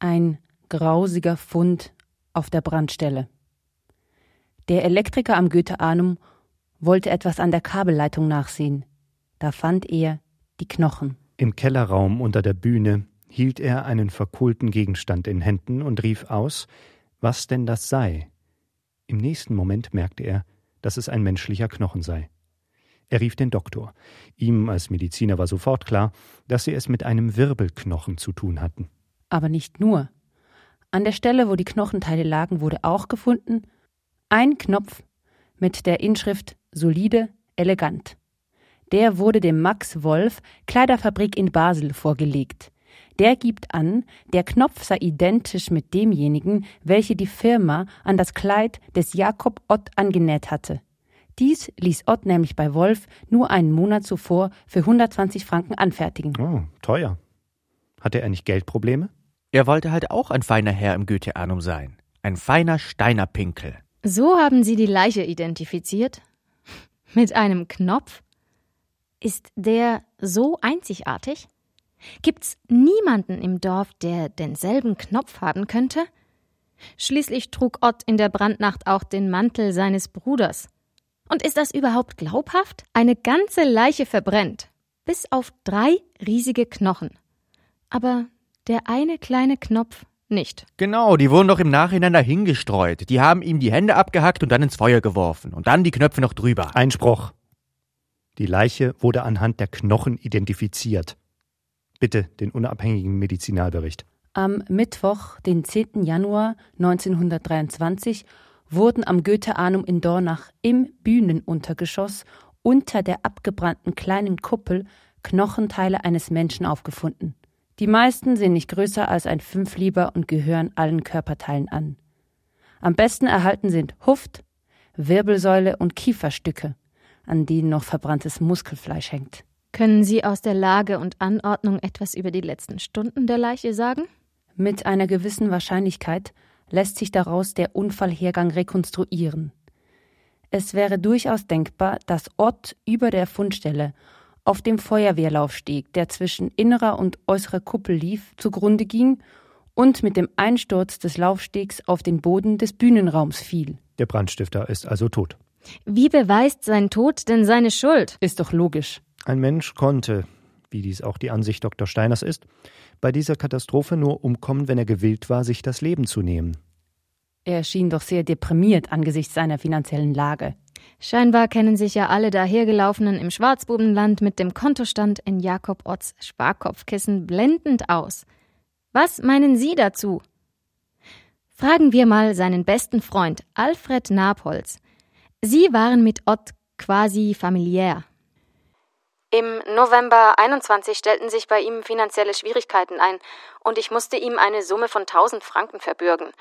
Ein grausiger Fund auf der Brandstelle. Der Elektriker am Goethe-Anum wollte etwas an der Kabelleitung nachsehen. Da fand er die Knochen. Im Kellerraum unter der Bühne hielt er einen verkohlten Gegenstand in Händen und rief aus, was denn das sei. Im nächsten Moment merkte er, dass es ein menschlicher Knochen sei. Er rief den Doktor. Ihm als Mediziner war sofort klar, dass sie es mit einem Wirbelknochen zu tun hatten. Aber nicht nur. An der Stelle, wo die Knochenteile lagen, wurde auch gefunden ein Knopf mit der Inschrift solide, elegant. Der wurde dem Max Wolf Kleiderfabrik in Basel vorgelegt. Der gibt an, der Knopf sei identisch mit demjenigen, welche die Firma an das Kleid des Jakob Ott angenäht hatte. Dies ließ Ott nämlich bei Wolf nur einen Monat zuvor für 120 Franken anfertigen. Oh, teuer. Hatte er nicht Geldprobleme? Er wollte halt auch ein feiner Herr im Goetheanum sein. Ein feiner Steinerpinkel. So haben Sie die Leiche identifiziert? Mit einem Knopf? Ist der so einzigartig? Gibt's niemanden im Dorf, der denselben Knopf haben könnte? Schließlich trug Ott in der Brandnacht auch den Mantel seines Bruders. Und ist das überhaupt glaubhaft? Eine ganze Leiche verbrennt, bis auf drei riesige Knochen. Aber der eine kleine Knopf nicht. Genau, die wurden doch im Nachhinein dahingestreut. Die haben ihm die Hände abgehackt und dann ins Feuer geworfen. Und dann die Knöpfe noch drüber. Einspruch. Die Leiche wurde anhand der Knochen identifiziert. Bitte den unabhängigen Medizinalbericht. Am Mittwoch, den 10. Januar 1923, wurden am Goethe-Anum in Dornach im Bühnenuntergeschoss unter der abgebrannten kleinen Kuppel Knochenteile eines Menschen aufgefunden. Die meisten sind nicht größer als ein Fünflieber und gehören allen Körperteilen an. Am besten erhalten sind Huft, Wirbelsäule und Kieferstücke, an denen noch verbranntes Muskelfleisch hängt. Können Sie aus der Lage und Anordnung etwas über die letzten Stunden der Leiche sagen? Mit einer gewissen Wahrscheinlichkeit lässt sich daraus der Unfallhergang rekonstruieren. Es wäre durchaus denkbar, dass Ott über der Fundstelle auf dem Feuerwehrlaufsteg, der zwischen innerer und äußerer Kuppel lief, zugrunde ging und mit dem Einsturz des Laufstegs auf den Boden des Bühnenraums fiel. Der Brandstifter ist also tot. Wie beweist sein Tod denn seine Schuld? Ist doch logisch. Ein Mensch konnte, wie dies auch die Ansicht Dr. Steiners ist, bei dieser Katastrophe nur umkommen, wenn er gewillt war, sich das Leben zu nehmen. Er schien doch sehr deprimiert angesichts seiner finanziellen Lage. Scheinbar kennen sich ja alle dahergelaufenen im Schwarzbubenland mit dem Kontostand in Jakob Otts Sparkopfkissen blendend aus. Was meinen Sie dazu? Fragen wir mal seinen besten Freund Alfred Napolz. Sie waren mit Ott quasi familiär. Im November 21 stellten sich bei ihm finanzielle Schwierigkeiten ein und ich musste ihm eine Summe von 1000 Franken verbürgen.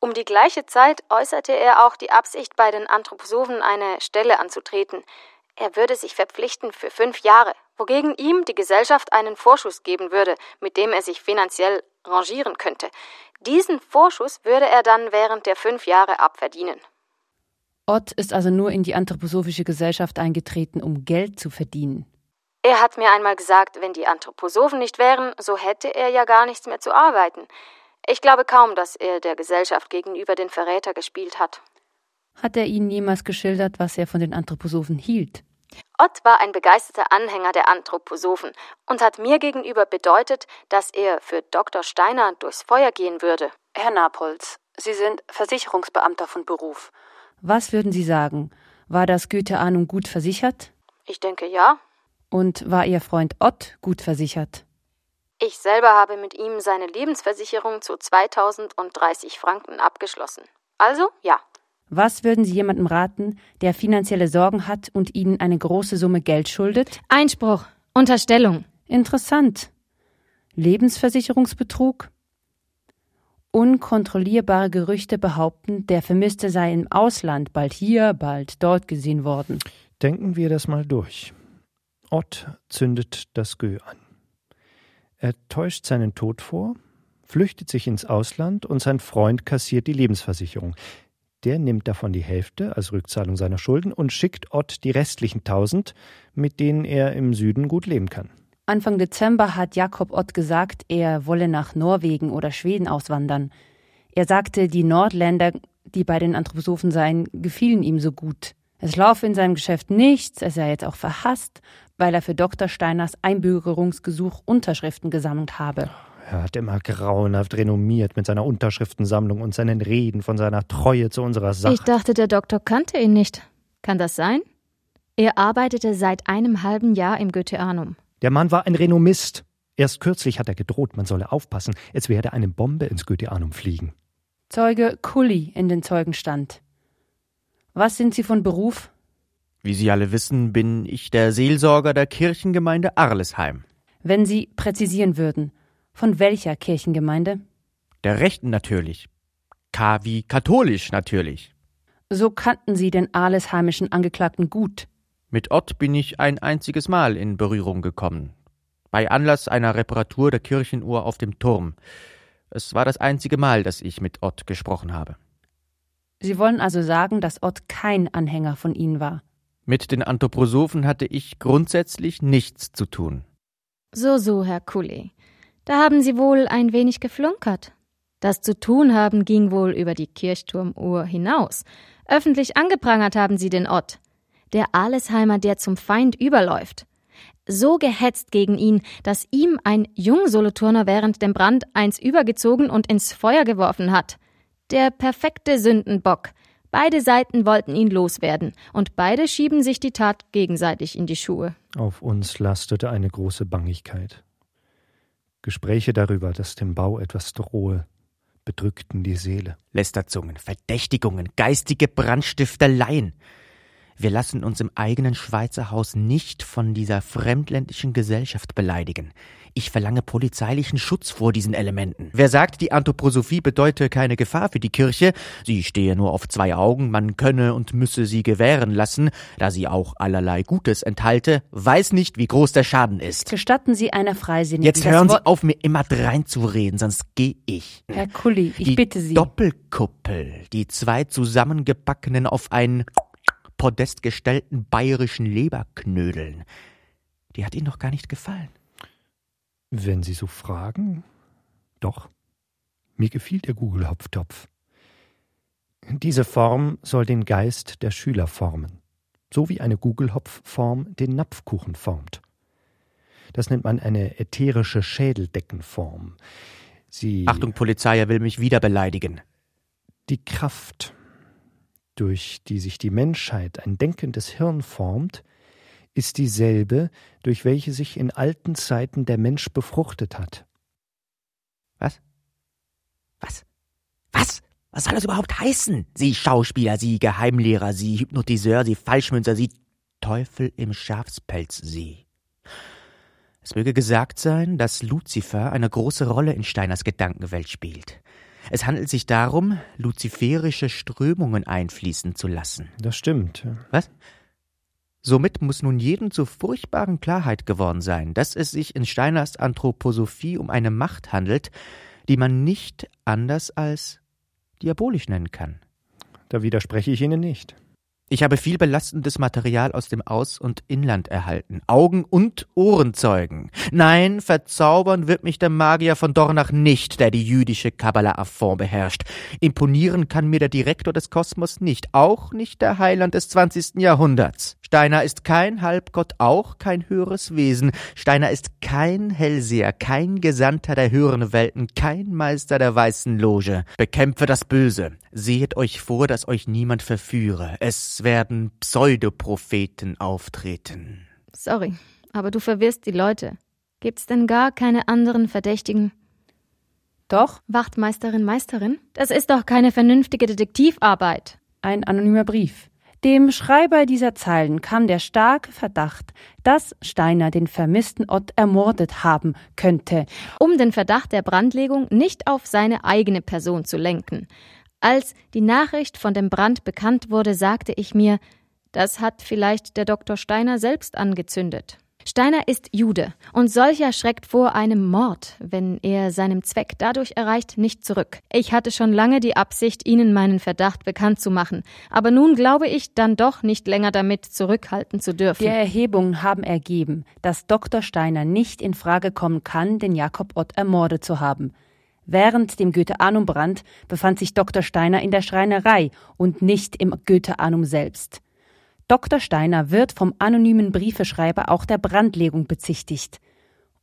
Um die gleiche Zeit äußerte er auch die Absicht, bei den Anthroposophen eine Stelle anzutreten. Er würde sich verpflichten für fünf Jahre, wogegen ihm die Gesellschaft einen Vorschuss geben würde, mit dem er sich finanziell rangieren könnte. Diesen Vorschuss würde er dann während der fünf Jahre abverdienen. Ott ist also nur in die anthroposophische Gesellschaft eingetreten, um Geld zu verdienen. Er hat mir einmal gesagt, wenn die Anthroposophen nicht wären, so hätte er ja gar nichts mehr zu arbeiten. Ich glaube kaum, dass er der Gesellschaft gegenüber den Verräter gespielt hat. Hat er Ihnen jemals geschildert, was er von den Anthroposophen hielt? Ott war ein begeisterter Anhänger der Anthroposophen und hat mir gegenüber bedeutet, dass er für Dr. Steiner durchs Feuer gehen würde. Herr Napolz, Sie sind Versicherungsbeamter von Beruf. Was würden Sie sagen? War das Goethe-Ahnung gut versichert? Ich denke ja. Und war Ihr Freund Ott gut versichert? Ich selber habe mit ihm seine Lebensversicherung zu 2030 Franken abgeschlossen. Also ja. Was würden Sie jemandem raten, der finanzielle Sorgen hat und Ihnen eine große Summe Geld schuldet? Einspruch. Unterstellung. Interessant. Lebensversicherungsbetrug? Unkontrollierbare Gerüchte behaupten, der Vermisste sei im Ausland bald hier, bald dort gesehen worden. Denken wir das mal durch. Ott zündet das Gö an. Er täuscht seinen Tod vor, flüchtet sich ins Ausland und sein Freund kassiert die Lebensversicherung. Der nimmt davon die Hälfte als Rückzahlung seiner Schulden und schickt Ott die restlichen tausend, mit denen er im Süden gut leben kann. Anfang Dezember hat Jakob Ott gesagt, er wolle nach Norwegen oder Schweden auswandern. Er sagte, die Nordländer, die bei den Anthroposophen seien, gefielen ihm so gut. Es laufe in seinem Geschäft nichts, er sei jetzt auch verhasst, weil er für Dr. Steiners Einbürgerungsgesuch Unterschriften gesammelt habe. Er hat immer grauenhaft renommiert mit seiner Unterschriftensammlung und seinen Reden von seiner Treue zu unserer Sache. Ich dachte, der Doktor kannte ihn nicht. Kann das sein? Er arbeitete seit einem halben Jahr im Goetheanum. Der Mann war ein Renommist. Erst kürzlich hat er gedroht, man solle aufpassen, es werde eine Bombe ins Goetheanum fliegen. Zeuge Kulli in den Zeugenstand. Was sind Sie von Beruf? Wie Sie alle wissen, bin ich der Seelsorger der Kirchengemeinde Arlesheim. Wenn Sie präzisieren würden, von welcher Kirchengemeinde? Der Rechten natürlich. K wie katholisch natürlich. So kannten Sie den arlesheimischen Angeklagten gut. Mit Ott bin ich ein einziges Mal in Berührung gekommen. Bei Anlass einer Reparatur der Kirchenuhr auf dem Turm. Es war das einzige Mal, dass ich mit Ott gesprochen habe. Sie wollen also sagen, dass Ott kein Anhänger von Ihnen war. Mit den Anthroposophen hatte ich grundsätzlich nichts zu tun. So, so, Herr Kulli. Da haben Sie wohl ein wenig geflunkert. Das zu tun haben ging wohl über die Kirchturmuhr hinaus. Öffentlich angeprangert haben Sie den Ott. Der Alesheimer, der zum Feind überläuft. So gehetzt gegen ihn, dass ihm ein Jungsoloturner während dem Brand eins übergezogen und ins Feuer geworfen hat. Der perfekte Sündenbock. Beide Seiten wollten ihn loswerden, und beide schieben sich die Tat gegenseitig in die Schuhe. Auf uns lastete eine große Bangigkeit. Gespräche darüber, dass dem Bau etwas drohe, bedrückten die Seele. Lästerzungen, Verdächtigungen, geistige Brandstifteleien. Wir lassen uns im eigenen Schweizer Haus nicht von dieser fremdländischen Gesellschaft beleidigen. Ich verlange polizeilichen Schutz vor diesen Elementen. Wer sagt, die Anthroposophie bedeute keine Gefahr für die Kirche, sie stehe nur auf zwei Augen, man könne und müsse sie gewähren lassen, da sie auch allerlei Gutes enthalte, weiß nicht, wie groß der Schaden ist. Gestatten Sie einer Freisinnigen. Jetzt hören Sie auf, mir immer dreinzureden, sonst geh ich. Herr Kulli, ich die bitte Sie. Doppelkuppel, die zwei zusammengebackenen auf ein Podest gestellten bayerischen Leberknödeln. Die hat Ihnen doch gar nicht gefallen. Wenn Sie so fragen, doch. Mir gefiel der Gugelhopftopf. Diese Form soll den Geist der Schüler formen, so wie eine Gugelhopfform den Napfkuchen formt. Das nennt man eine ätherische Schädeldeckenform. Sie Achtung, Polizei, er will mich wieder beleidigen. Die Kraft, durch die sich die Menschheit ein denkendes Hirn formt, ist dieselbe, durch welche sich in alten Zeiten der Mensch befruchtet hat. Was? Was? Was? Was soll das überhaupt heißen? Sie Schauspieler, Sie Geheimlehrer, Sie Hypnotiseur, Sie Falschmünzer, Sie Teufel im Schafspelz, Sie. Es möge gesagt sein, dass Luzifer eine große Rolle in Steiners Gedankenwelt spielt. Es handelt sich darum, luziferische Strömungen einfließen zu lassen. Das stimmt. Was? Somit muss nun jedem zur furchtbaren Klarheit geworden sein, dass es sich in Steiners Anthroposophie um eine Macht handelt, die man nicht anders als diabolisch nennen kann. Da widerspreche ich Ihnen nicht. Ich habe viel belastendes Material aus dem Aus- und Inland erhalten. Augen- und Ohrenzeugen. Nein, verzaubern wird mich der Magier von Dornach nicht, der die jüdische Kabbala fond beherrscht. Imponieren kann mir der Direktor des Kosmos nicht, auch nicht der Heiland des 20. Jahrhunderts. Steiner ist kein Halbgott, auch kein höheres Wesen. Steiner ist kein Hellseher, kein Gesandter der höheren Welten, kein Meister der weißen Loge. Bekämpfe das Böse. Sehet euch vor, dass euch niemand verführe. Es werden Pseudopropheten auftreten. Sorry, aber du verwirrst die Leute. Gibt's denn gar keine anderen Verdächtigen? Doch. Wachtmeisterin, Meisterin? Das ist doch keine vernünftige Detektivarbeit. Ein anonymer Brief. Dem Schreiber dieser Zeilen kam der starke Verdacht, dass Steiner den vermissten Ott ermordet haben könnte. Um den Verdacht der Brandlegung nicht auf seine eigene Person zu lenken. Als die Nachricht von dem Brand bekannt wurde, sagte ich mir, das hat vielleicht der Dr. Steiner selbst angezündet. Steiner ist Jude, und solcher schreckt vor einem Mord, wenn er seinem Zweck dadurch erreicht, nicht zurück. Ich hatte schon lange die Absicht, Ihnen meinen Verdacht bekannt zu machen, aber nun glaube ich dann doch nicht länger damit zurückhalten zu dürfen. Die Erhebungen haben ergeben, dass Dr. Steiner nicht in Frage kommen kann, den Jakob Ott ermordet zu haben. Während dem Goethe-Anum-Brand befand sich Dr. Steiner in der Schreinerei und nicht im Goethe-Anum selbst. Dr. Steiner wird vom anonymen Briefeschreiber auch der Brandlegung bezichtigt.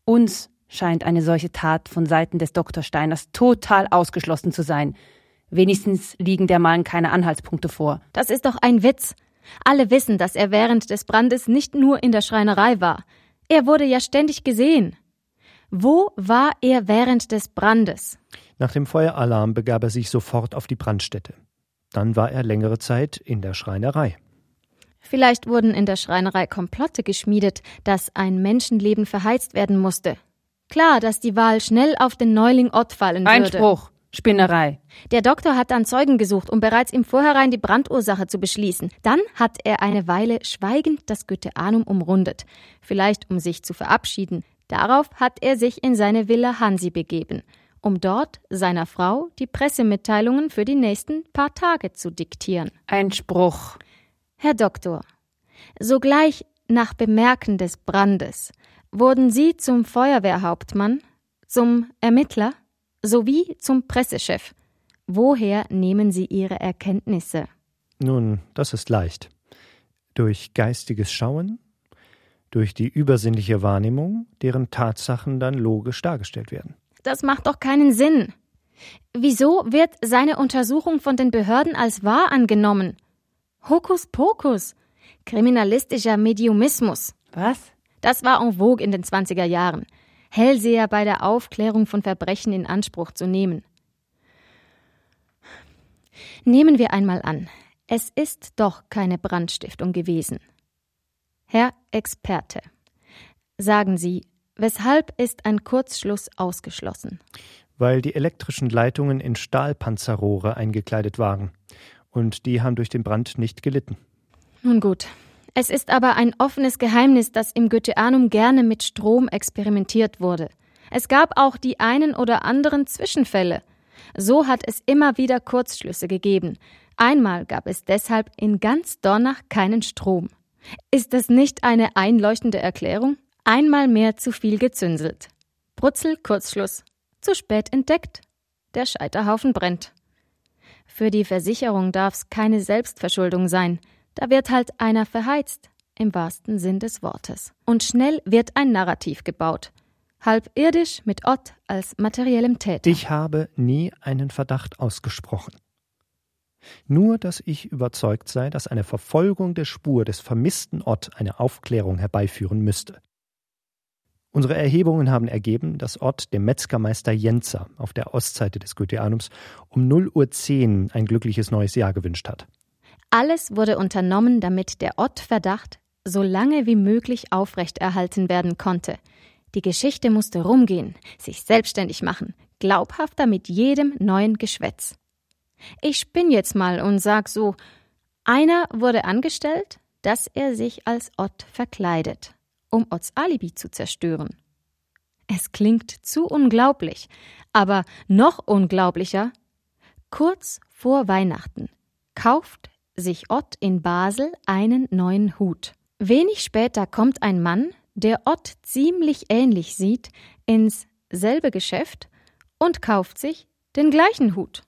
Uns scheint eine solche Tat von Seiten des Dr. Steiners total ausgeschlossen zu sein. Wenigstens liegen der Mann keine Anhaltspunkte vor. Das ist doch ein Witz. Alle wissen, dass er während des Brandes nicht nur in der Schreinerei war. Er wurde ja ständig gesehen. Wo war er während des Brandes? Nach dem Feueralarm begab er sich sofort auf die Brandstätte. Dann war er längere Zeit in der Schreinerei. Vielleicht wurden in der Schreinerei Komplotte geschmiedet, dass ein Menschenleben verheizt werden musste. Klar, dass die Wahl schnell auf den Neuling Ott fallen würde. Einspruch. Spinnerei. Der Doktor hat dann Zeugen gesucht, um bereits im Vorhinein die Brandursache zu beschließen. Dann hat er eine Weile schweigend das Goetheanum umrundet, vielleicht um sich zu verabschieden. Darauf hat er sich in seine Villa Hansi begeben, um dort seiner Frau die Pressemitteilungen für die nächsten paar Tage zu diktieren. Einspruch. Herr Doktor, sogleich nach Bemerken des Brandes wurden Sie zum Feuerwehrhauptmann, zum Ermittler sowie zum Pressechef. Woher nehmen Sie Ihre Erkenntnisse? Nun, das ist leicht. Durch geistiges Schauen, durch die übersinnliche Wahrnehmung, deren Tatsachen dann logisch dargestellt werden. Das macht doch keinen Sinn. Wieso wird seine Untersuchung von den Behörden als wahr angenommen? Hokuspokus. Kriminalistischer Mediumismus. Was? Das war en vogue in den 20er Jahren. Hellseher bei der Aufklärung von Verbrechen in Anspruch zu nehmen. Nehmen wir einmal an, es ist doch keine Brandstiftung gewesen. Herr Experte, sagen Sie, weshalb ist ein Kurzschluss ausgeschlossen? Weil die elektrischen Leitungen in Stahlpanzerrohre eingekleidet waren. Und die haben durch den Brand nicht gelitten. Nun gut, es ist aber ein offenes Geheimnis, dass im Goetheanum gerne mit Strom experimentiert wurde. Es gab auch die einen oder anderen Zwischenfälle. So hat es immer wieder Kurzschlüsse gegeben. Einmal gab es deshalb in ganz Dornach keinen Strom. Ist das nicht eine einleuchtende Erklärung? Einmal mehr zu viel gezünselt. Brutzel, Kurzschluss. Zu spät entdeckt. Der Scheiterhaufen brennt. Für die Versicherung darf's keine Selbstverschuldung sein. Da wird halt einer verheizt, im wahrsten Sinn des Wortes. Und schnell wird ein Narrativ gebaut. Halb irdisch mit Ott als materiellem Täter. Ich habe nie einen Verdacht ausgesprochen. Nur, dass ich überzeugt sei, dass eine Verfolgung der Spur des vermissten Ott eine Aufklärung herbeiführen müsste. Unsere Erhebungen haben ergeben, dass Ott dem Metzgermeister Jenzer auf der Ostseite des Goetheanums um 0 Uhr 10 ein glückliches neues Jahr gewünscht hat. Alles wurde unternommen, damit der Ott-Verdacht so lange wie möglich aufrechterhalten werden konnte. Die Geschichte musste rumgehen, sich selbstständig machen, glaubhafter mit jedem neuen Geschwätz. Ich spinn jetzt mal und sag so: Einer wurde angestellt, dass er sich als Ott verkleidet, um Otts Alibi zu zerstören. Es klingt zu unglaublich, aber noch unglaublicher. Kurz vor Weihnachten kauft sich Ott in Basel einen neuen Hut. Wenig später kommt ein Mann, der Ott ziemlich ähnlich sieht, ins selbe Geschäft und kauft sich den gleichen Hut.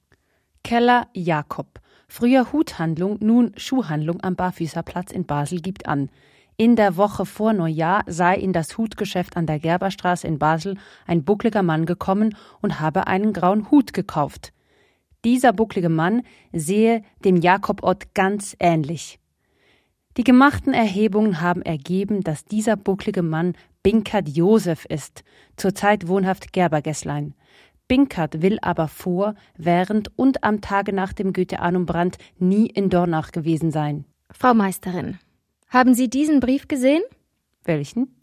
Keller Jakob, früher Huthandlung, nun Schuhhandlung am Barfüßerplatz in Basel gibt an. In der Woche vor Neujahr sei in das Hutgeschäft an der Gerberstraße in Basel ein buckliger Mann gekommen und habe einen grauen Hut gekauft. Dieser bucklige Mann sehe dem Jakob Ott ganz ähnlich. Die gemachten Erhebungen haben ergeben, dass dieser bucklige Mann Binkert Josef ist, zurzeit wohnhaft Gerbergässlein. Binkert will aber vor, während und am Tage nach dem Goetheanum-Brand nie in Dornach gewesen sein. Frau Meisterin, haben Sie diesen Brief gesehen? Welchen?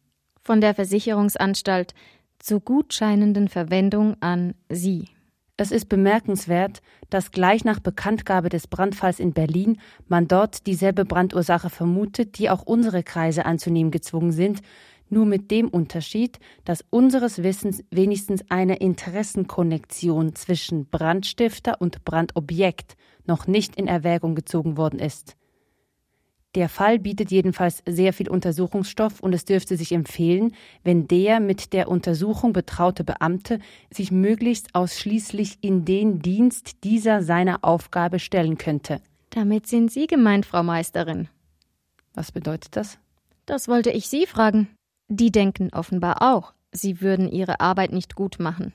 Von der Versicherungsanstalt zur gutscheinenden Verwendung an Sie. Es ist bemerkenswert, dass gleich nach Bekanntgabe des Brandfalls in Berlin man dort dieselbe Brandursache vermutet, die auch unsere Kreise anzunehmen gezwungen sind, nur mit dem Unterschied, dass unseres Wissens wenigstens eine Interessenkonnektion zwischen Brandstifter und Brandobjekt noch nicht in Erwägung gezogen worden ist. Der Fall bietet jedenfalls sehr viel Untersuchungsstoff und es dürfte sich empfehlen, wenn der mit der Untersuchung betraute Beamte sich möglichst ausschließlich in den Dienst dieser seiner Aufgabe stellen könnte. Damit sind Sie gemeint, Frau Meisterin. Was bedeutet das? Das wollte ich Sie fragen. Die denken offenbar auch, sie würden ihre Arbeit nicht gut machen.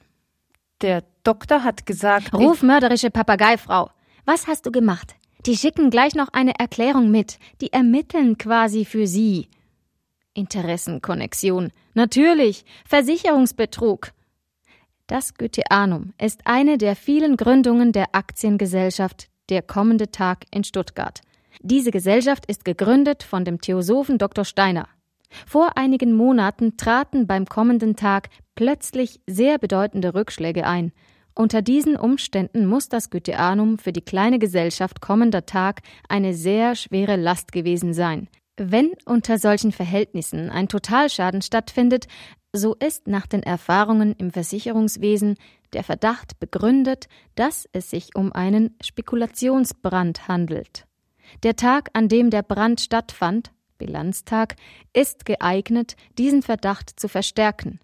Der Doktor hat gesagt. Ruf mörderische Papageifrau. Was hast du gemacht? Die schicken gleich noch eine Erklärung mit. Die ermitteln quasi für sie. Interessenkonnexion. Natürlich. Versicherungsbetrug. Das Goetheanum ist eine der vielen Gründungen der Aktiengesellschaft Der kommende Tag in Stuttgart. Diese Gesellschaft ist gegründet von dem Theosophen Dr. Steiner. Vor einigen Monaten traten beim kommenden Tag plötzlich sehr bedeutende Rückschläge ein. Unter diesen Umständen muss das Goetheanum für die kleine Gesellschaft kommender Tag eine sehr schwere Last gewesen sein. Wenn unter solchen Verhältnissen ein Totalschaden stattfindet, so ist nach den Erfahrungen im Versicherungswesen der Verdacht begründet, dass es sich um einen Spekulationsbrand handelt. Der Tag, an dem der Brand stattfand, Bilanztag, ist geeignet, diesen Verdacht zu verstärken.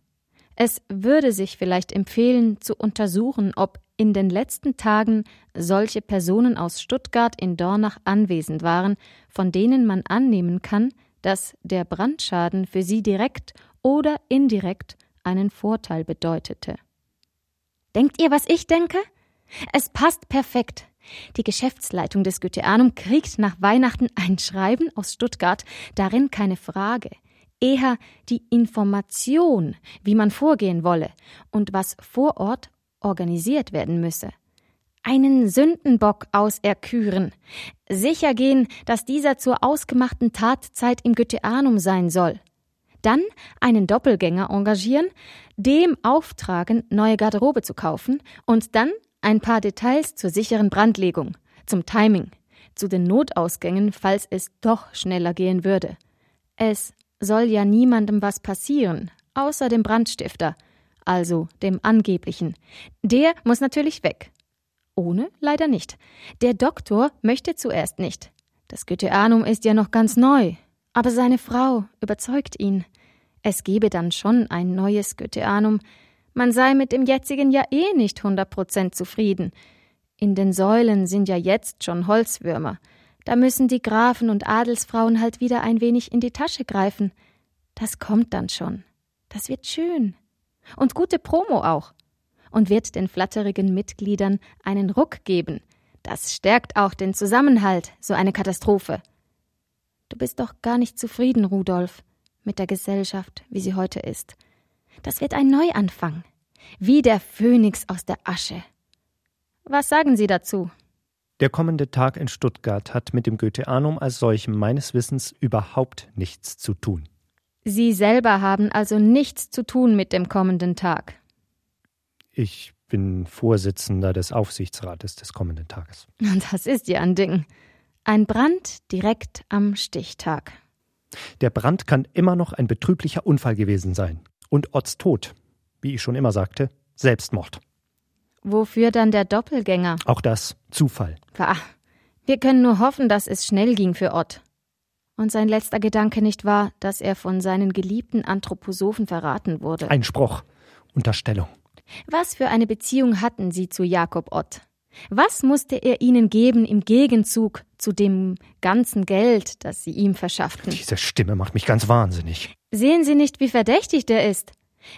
Es würde sich vielleicht empfehlen, zu untersuchen, ob in den letzten Tagen solche Personen aus Stuttgart in Dornach anwesend waren, von denen man annehmen kann, dass der Brandschaden für sie direkt oder indirekt einen Vorteil bedeutete. Denkt ihr, was ich denke? Es passt perfekt. Die Geschäftsleitung des Goetheanum kriegt nach Weihnachten ein Schreiben aus Stuttgart, darin keine Frage, eher die Information, wie man vorgehen wolle und was vor Ort organisiert werden müsse. Einen Sündenbock auserküren, sicher gehen, dass dieser zur ausgemachten Tatzeit im Goetheanum sein soll. Dann einen Doppelgänger engagieren, dem auftragen, neue Garderobe zu kaufen und dann ein paar Details zur sicheren Brandlegung, zum Timing, zu den Notausgängen, falls es doch schneller gehen würde. Es soll ja niemandem was passieren, außer dem Brandstifter, also dem angeblichen. Der muss natürlich weg. Ohne leider nicht. Der Doktor möchte zuerst nicht. Das Goetheanum ist ja noch ganz neu, aber seine Frau überzeugt ihn. Es gebe dann schon ein neues Goetheanum, man sei mit dem jetzigen ja eh nicht hundert Prozent zufrieden. In den Säulen sind ja jetzt schon Holzwürmer. Da müssen die Grafen und Adelsfrauen halt wieder ein wenig in die Tasche greifen. Das kommt dann schon. Das wird schön. Und gute Promo auch. Und wird den flatterigen Mitgliedern einen Ruck geben. Das stärkt auch den Zusammenhalt, so eine Katastrophe. Du bist doch gar nicht zufrieden, Rudolf, mit der Gesellschaft, wie sie heute ist. Das wird ein Neuanfang, wie der Phönix aus der Asche. Was sagen Sie dazu? Der kommende Tag in Stuttgart hat mit dem Goetheanum als solchem meines Wissens überhaupt nichts zu tun. Sie selber haben also nichts zu tun mit dem kommenden Tag. Ich bin Vorsitzender des Aufsichtsrates des kommenden Tages. Das ist ja ein Ding. Ein Brand direkt am Stichtag. Der Brand kann immer noch ein betrüblicher Unfall gewesen sein. Und Otts Tod, wie ich schon immer sagte, Selbstmord. Wofür dann der Doppelgänger? Auch das Zufall. Pah, wir können nur hoffen, dass es schnell ging für Ott. Und sein letzter Gedanke nicht war, dass er von seinen geliebten Anthroposophen verraten wurde. Einspruch. Unterstellung. Was für eine Beziehung hatten sie zu Jakob Ott? Was musste er ihnen geben im Gegenzug zu dem ganzen Geld, das sie ihm verschafften? Diese Stimme macht mich ganz wahnsinnig. Sehen Sie nicht, wie verdächtig der ist?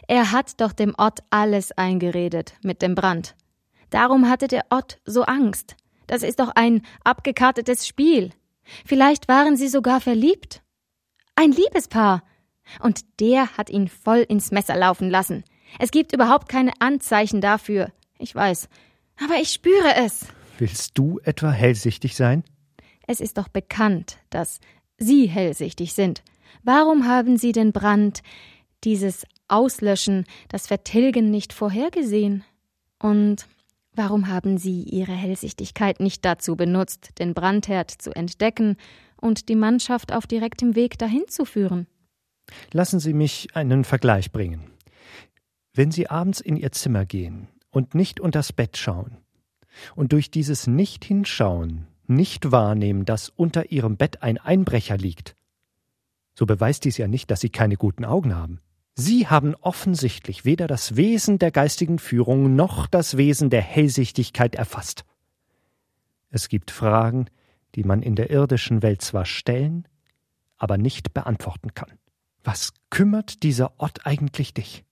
Er hat doch dem Ott alles eingeredet mit dem Brand. Darum hatte der Ott so Angst. Das ist doch ein abgekartetes Spiel. Vielleicht waren sie sogar verliebt. Ein Liebespaar. Und der hat ihn voll ins Messer laufen lassen. Es gibt überhaupt keine Anzeichen dafür. Ich weiß. Aber ich spüre es. Willst du etwa hellsichtig sein? Es ist doch bekannt, dass Sie hellsichtig sind. Warum haben Sie den Brand, dieses Auslöschen, das Vertilgen nicht vorhergesehen? Und warum haben Sie Ihre Hellsichtigkeit nicht dazu benutzt, den Brandherd zu entdecken und die Mannschaft auf direktem Weg dahin zu führen? Lassen Sie mich einen Vergleich bringen. Wenn Sie abends in Ihr Zimmer gehen und nicht unters Bett schauen und durch dieses Nicht-Hinschauen nicht wahrnehmen, dass unter Ihrem Bett ein Einbrecher liegt, so beweist dies ja nicht, dass Sie keine guten Augen haben. Sie haben offensichtlich weder das Wesen der geistigen Führung noch das Wesen der Hellsichtigkeit erfasst. Es gibt Fragen, die man in der irdischen Welt zwar stellen, aber nicht beantworten kann. Was kümmert dieser Ort eigentlich dich?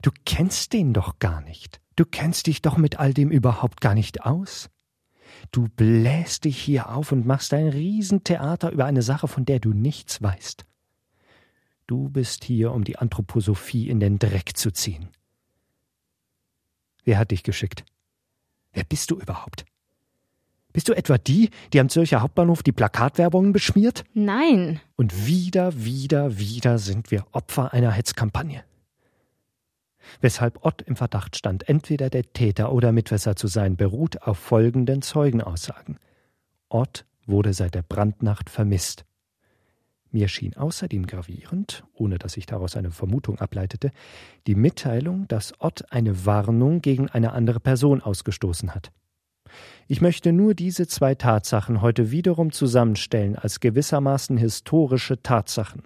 Du kennst den doch gar nicht. Du kennst dich doch mit all dem überhaupt gar nicht aus. Du bläst dich hier auf und machst ein Riesentheater über eine Sache, von der du nichts weißt. Du bist hier, um die Anthroposophie in den Dreck zu ziehen. Wer hat dich geschickt? Wer bist du überhaupt? Bist du etwa die, die am Zürcher Hauptbahnhof die Plakatwerbungen beschmiert? Nein. Und wieder, wieder, wieder sind wir Opfer einer Hetzkampagne. Weshalb Ott im Verdacht stand, entweder der Täter oder Mitwisser zu sein, beruht auf folgenden Zeugenaussagen. Ott wurde seit der Brandnacht vermisst. Mir schien außerdem gravierend, ohne dass ich daraus eine Vermutung ableitete, die Mitteilung, dass Ott eine Warnung gegen eine andere Person ausgestoßen hat. Ich möchte nur diese zwei Tatsachen heute wiederum zusammenstellen als gewissermaßen historische Tatsachen,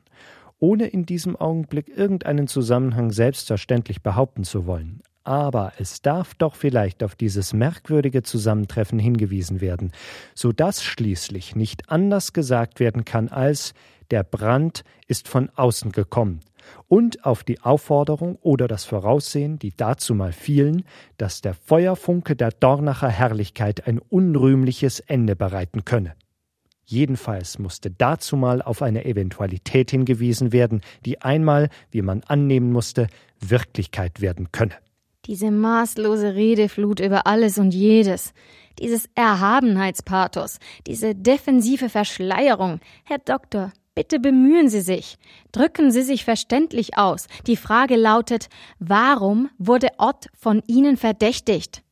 ohne in diesem Augenblick irgendeinen Zusammenhang selbstverständlich behaupten zu wollen. Aber es darf doch vielleicht auf dieses merkwürdige Zusammentreffen hingewiesen werden, so dass schließlich nicht anders gesagt werden kann als der Brand ist von außen gekommen, und auf die Aufforderung oder das Voraussehen, die dazu mal fielen, dass der Feuerfunke der Dornacher Herrlichkeit ein unrühmliches Ende bereiten könne. Jedenfalls musste dazu mal auf eine Eventualität hingewiesen werden, die einmal, wie man annehmen musste, Wirklichkeit werden könne. Diese maßlose Redeflut über alles und jedes, dieses Erhabenheitspathos, diese defensive Verschleierung. Herr Doktor, Bitte bemühen Sie sich. Drücken Sie sich verständlich aus. Die Frage lautet, warum wurde Ott von Ihnen verdächtigt?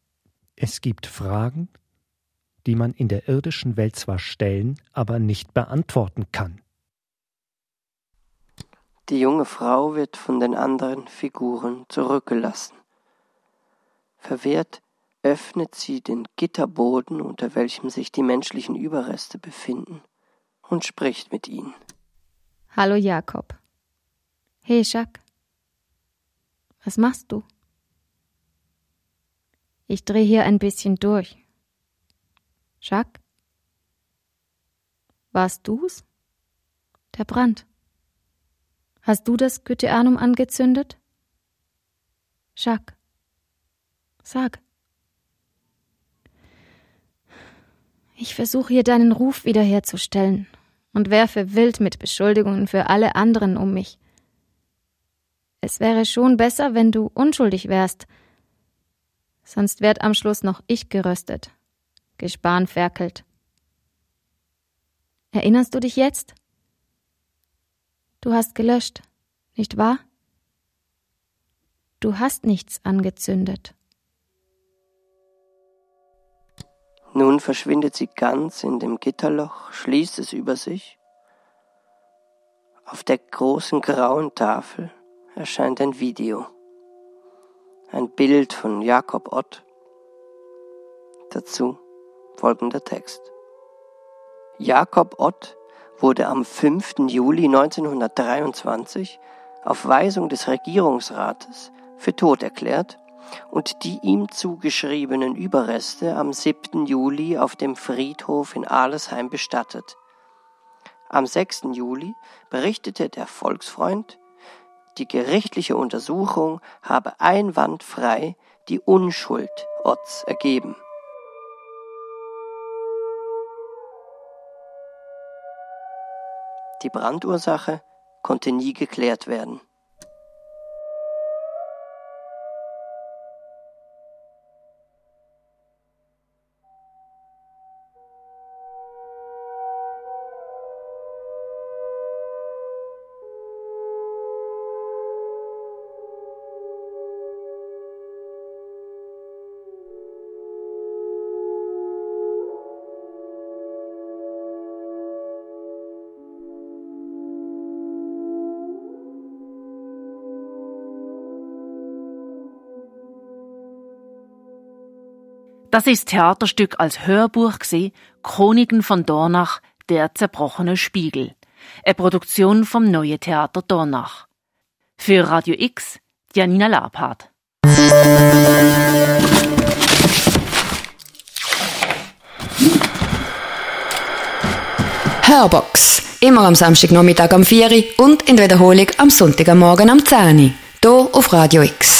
Es gibt Fragen, die man in der irdischen Welt zwar stellen, aber nicht beantworten kann. Die junge Frau wird von den anderen Figuren zurückgelassen. Verwehrt öffnet sie den Gitterboden, unter welchem sich die menschlichen Überreste befinden, und spricht mit ihnen. Hallo Jakob. Hey Jacques. Was machst du? Ich dreh hier ein bisschen durch. Jacques? Warst du's? Der Brand. Hast du das Goetheanum angezündet? Jacques. Sag. Ich versuche hier deinen Ruf wiederherzustellen und werfe wild mit Beschuldigungen für alle anderen um mich. Es wäre schon besser, wenn du unschuldig wärst, sonst werd am Schluss noch ich geröstet, gespanferkelt. Erinnerst du dich jetzt? Du hast gelöscht, nicht wahr? Du hast nichts angezündet. Nun verschwindet sie ganz in dem Gitterloch, schließt es über sich. Auf der großen grauen Tafel erscheint ein Video. Ein Bild von Jakob Ott. Dazu folgender Text. Jakob Ott wurde am 5. Juli 1923 auf Weisung des Regierungsrates für tot erklärt und die ihm zugeschriebenen Überreste am 7. Juli auf dem Friedhof in Alesheim bestattet. Am 6. Juli berichtete der Volksfreund, die gerichtliche Untersuchung habe einwandfrei die Unschuld Otts ergeben. Die Brandursache konnte nie geklärt werden. Das ist Theaterstück als Hörbuch gesehen, Chroniken von Dornach, der zerbrochene Spiegel. Eine Produktion vom Neue Theater Dornach. Für Radio X, Janina Labhardt. Hörbox. Immer am Samstagnachmittag am 4 und in der Wiederholung am Sonntagmorgen am 10 Hier auf Radio X.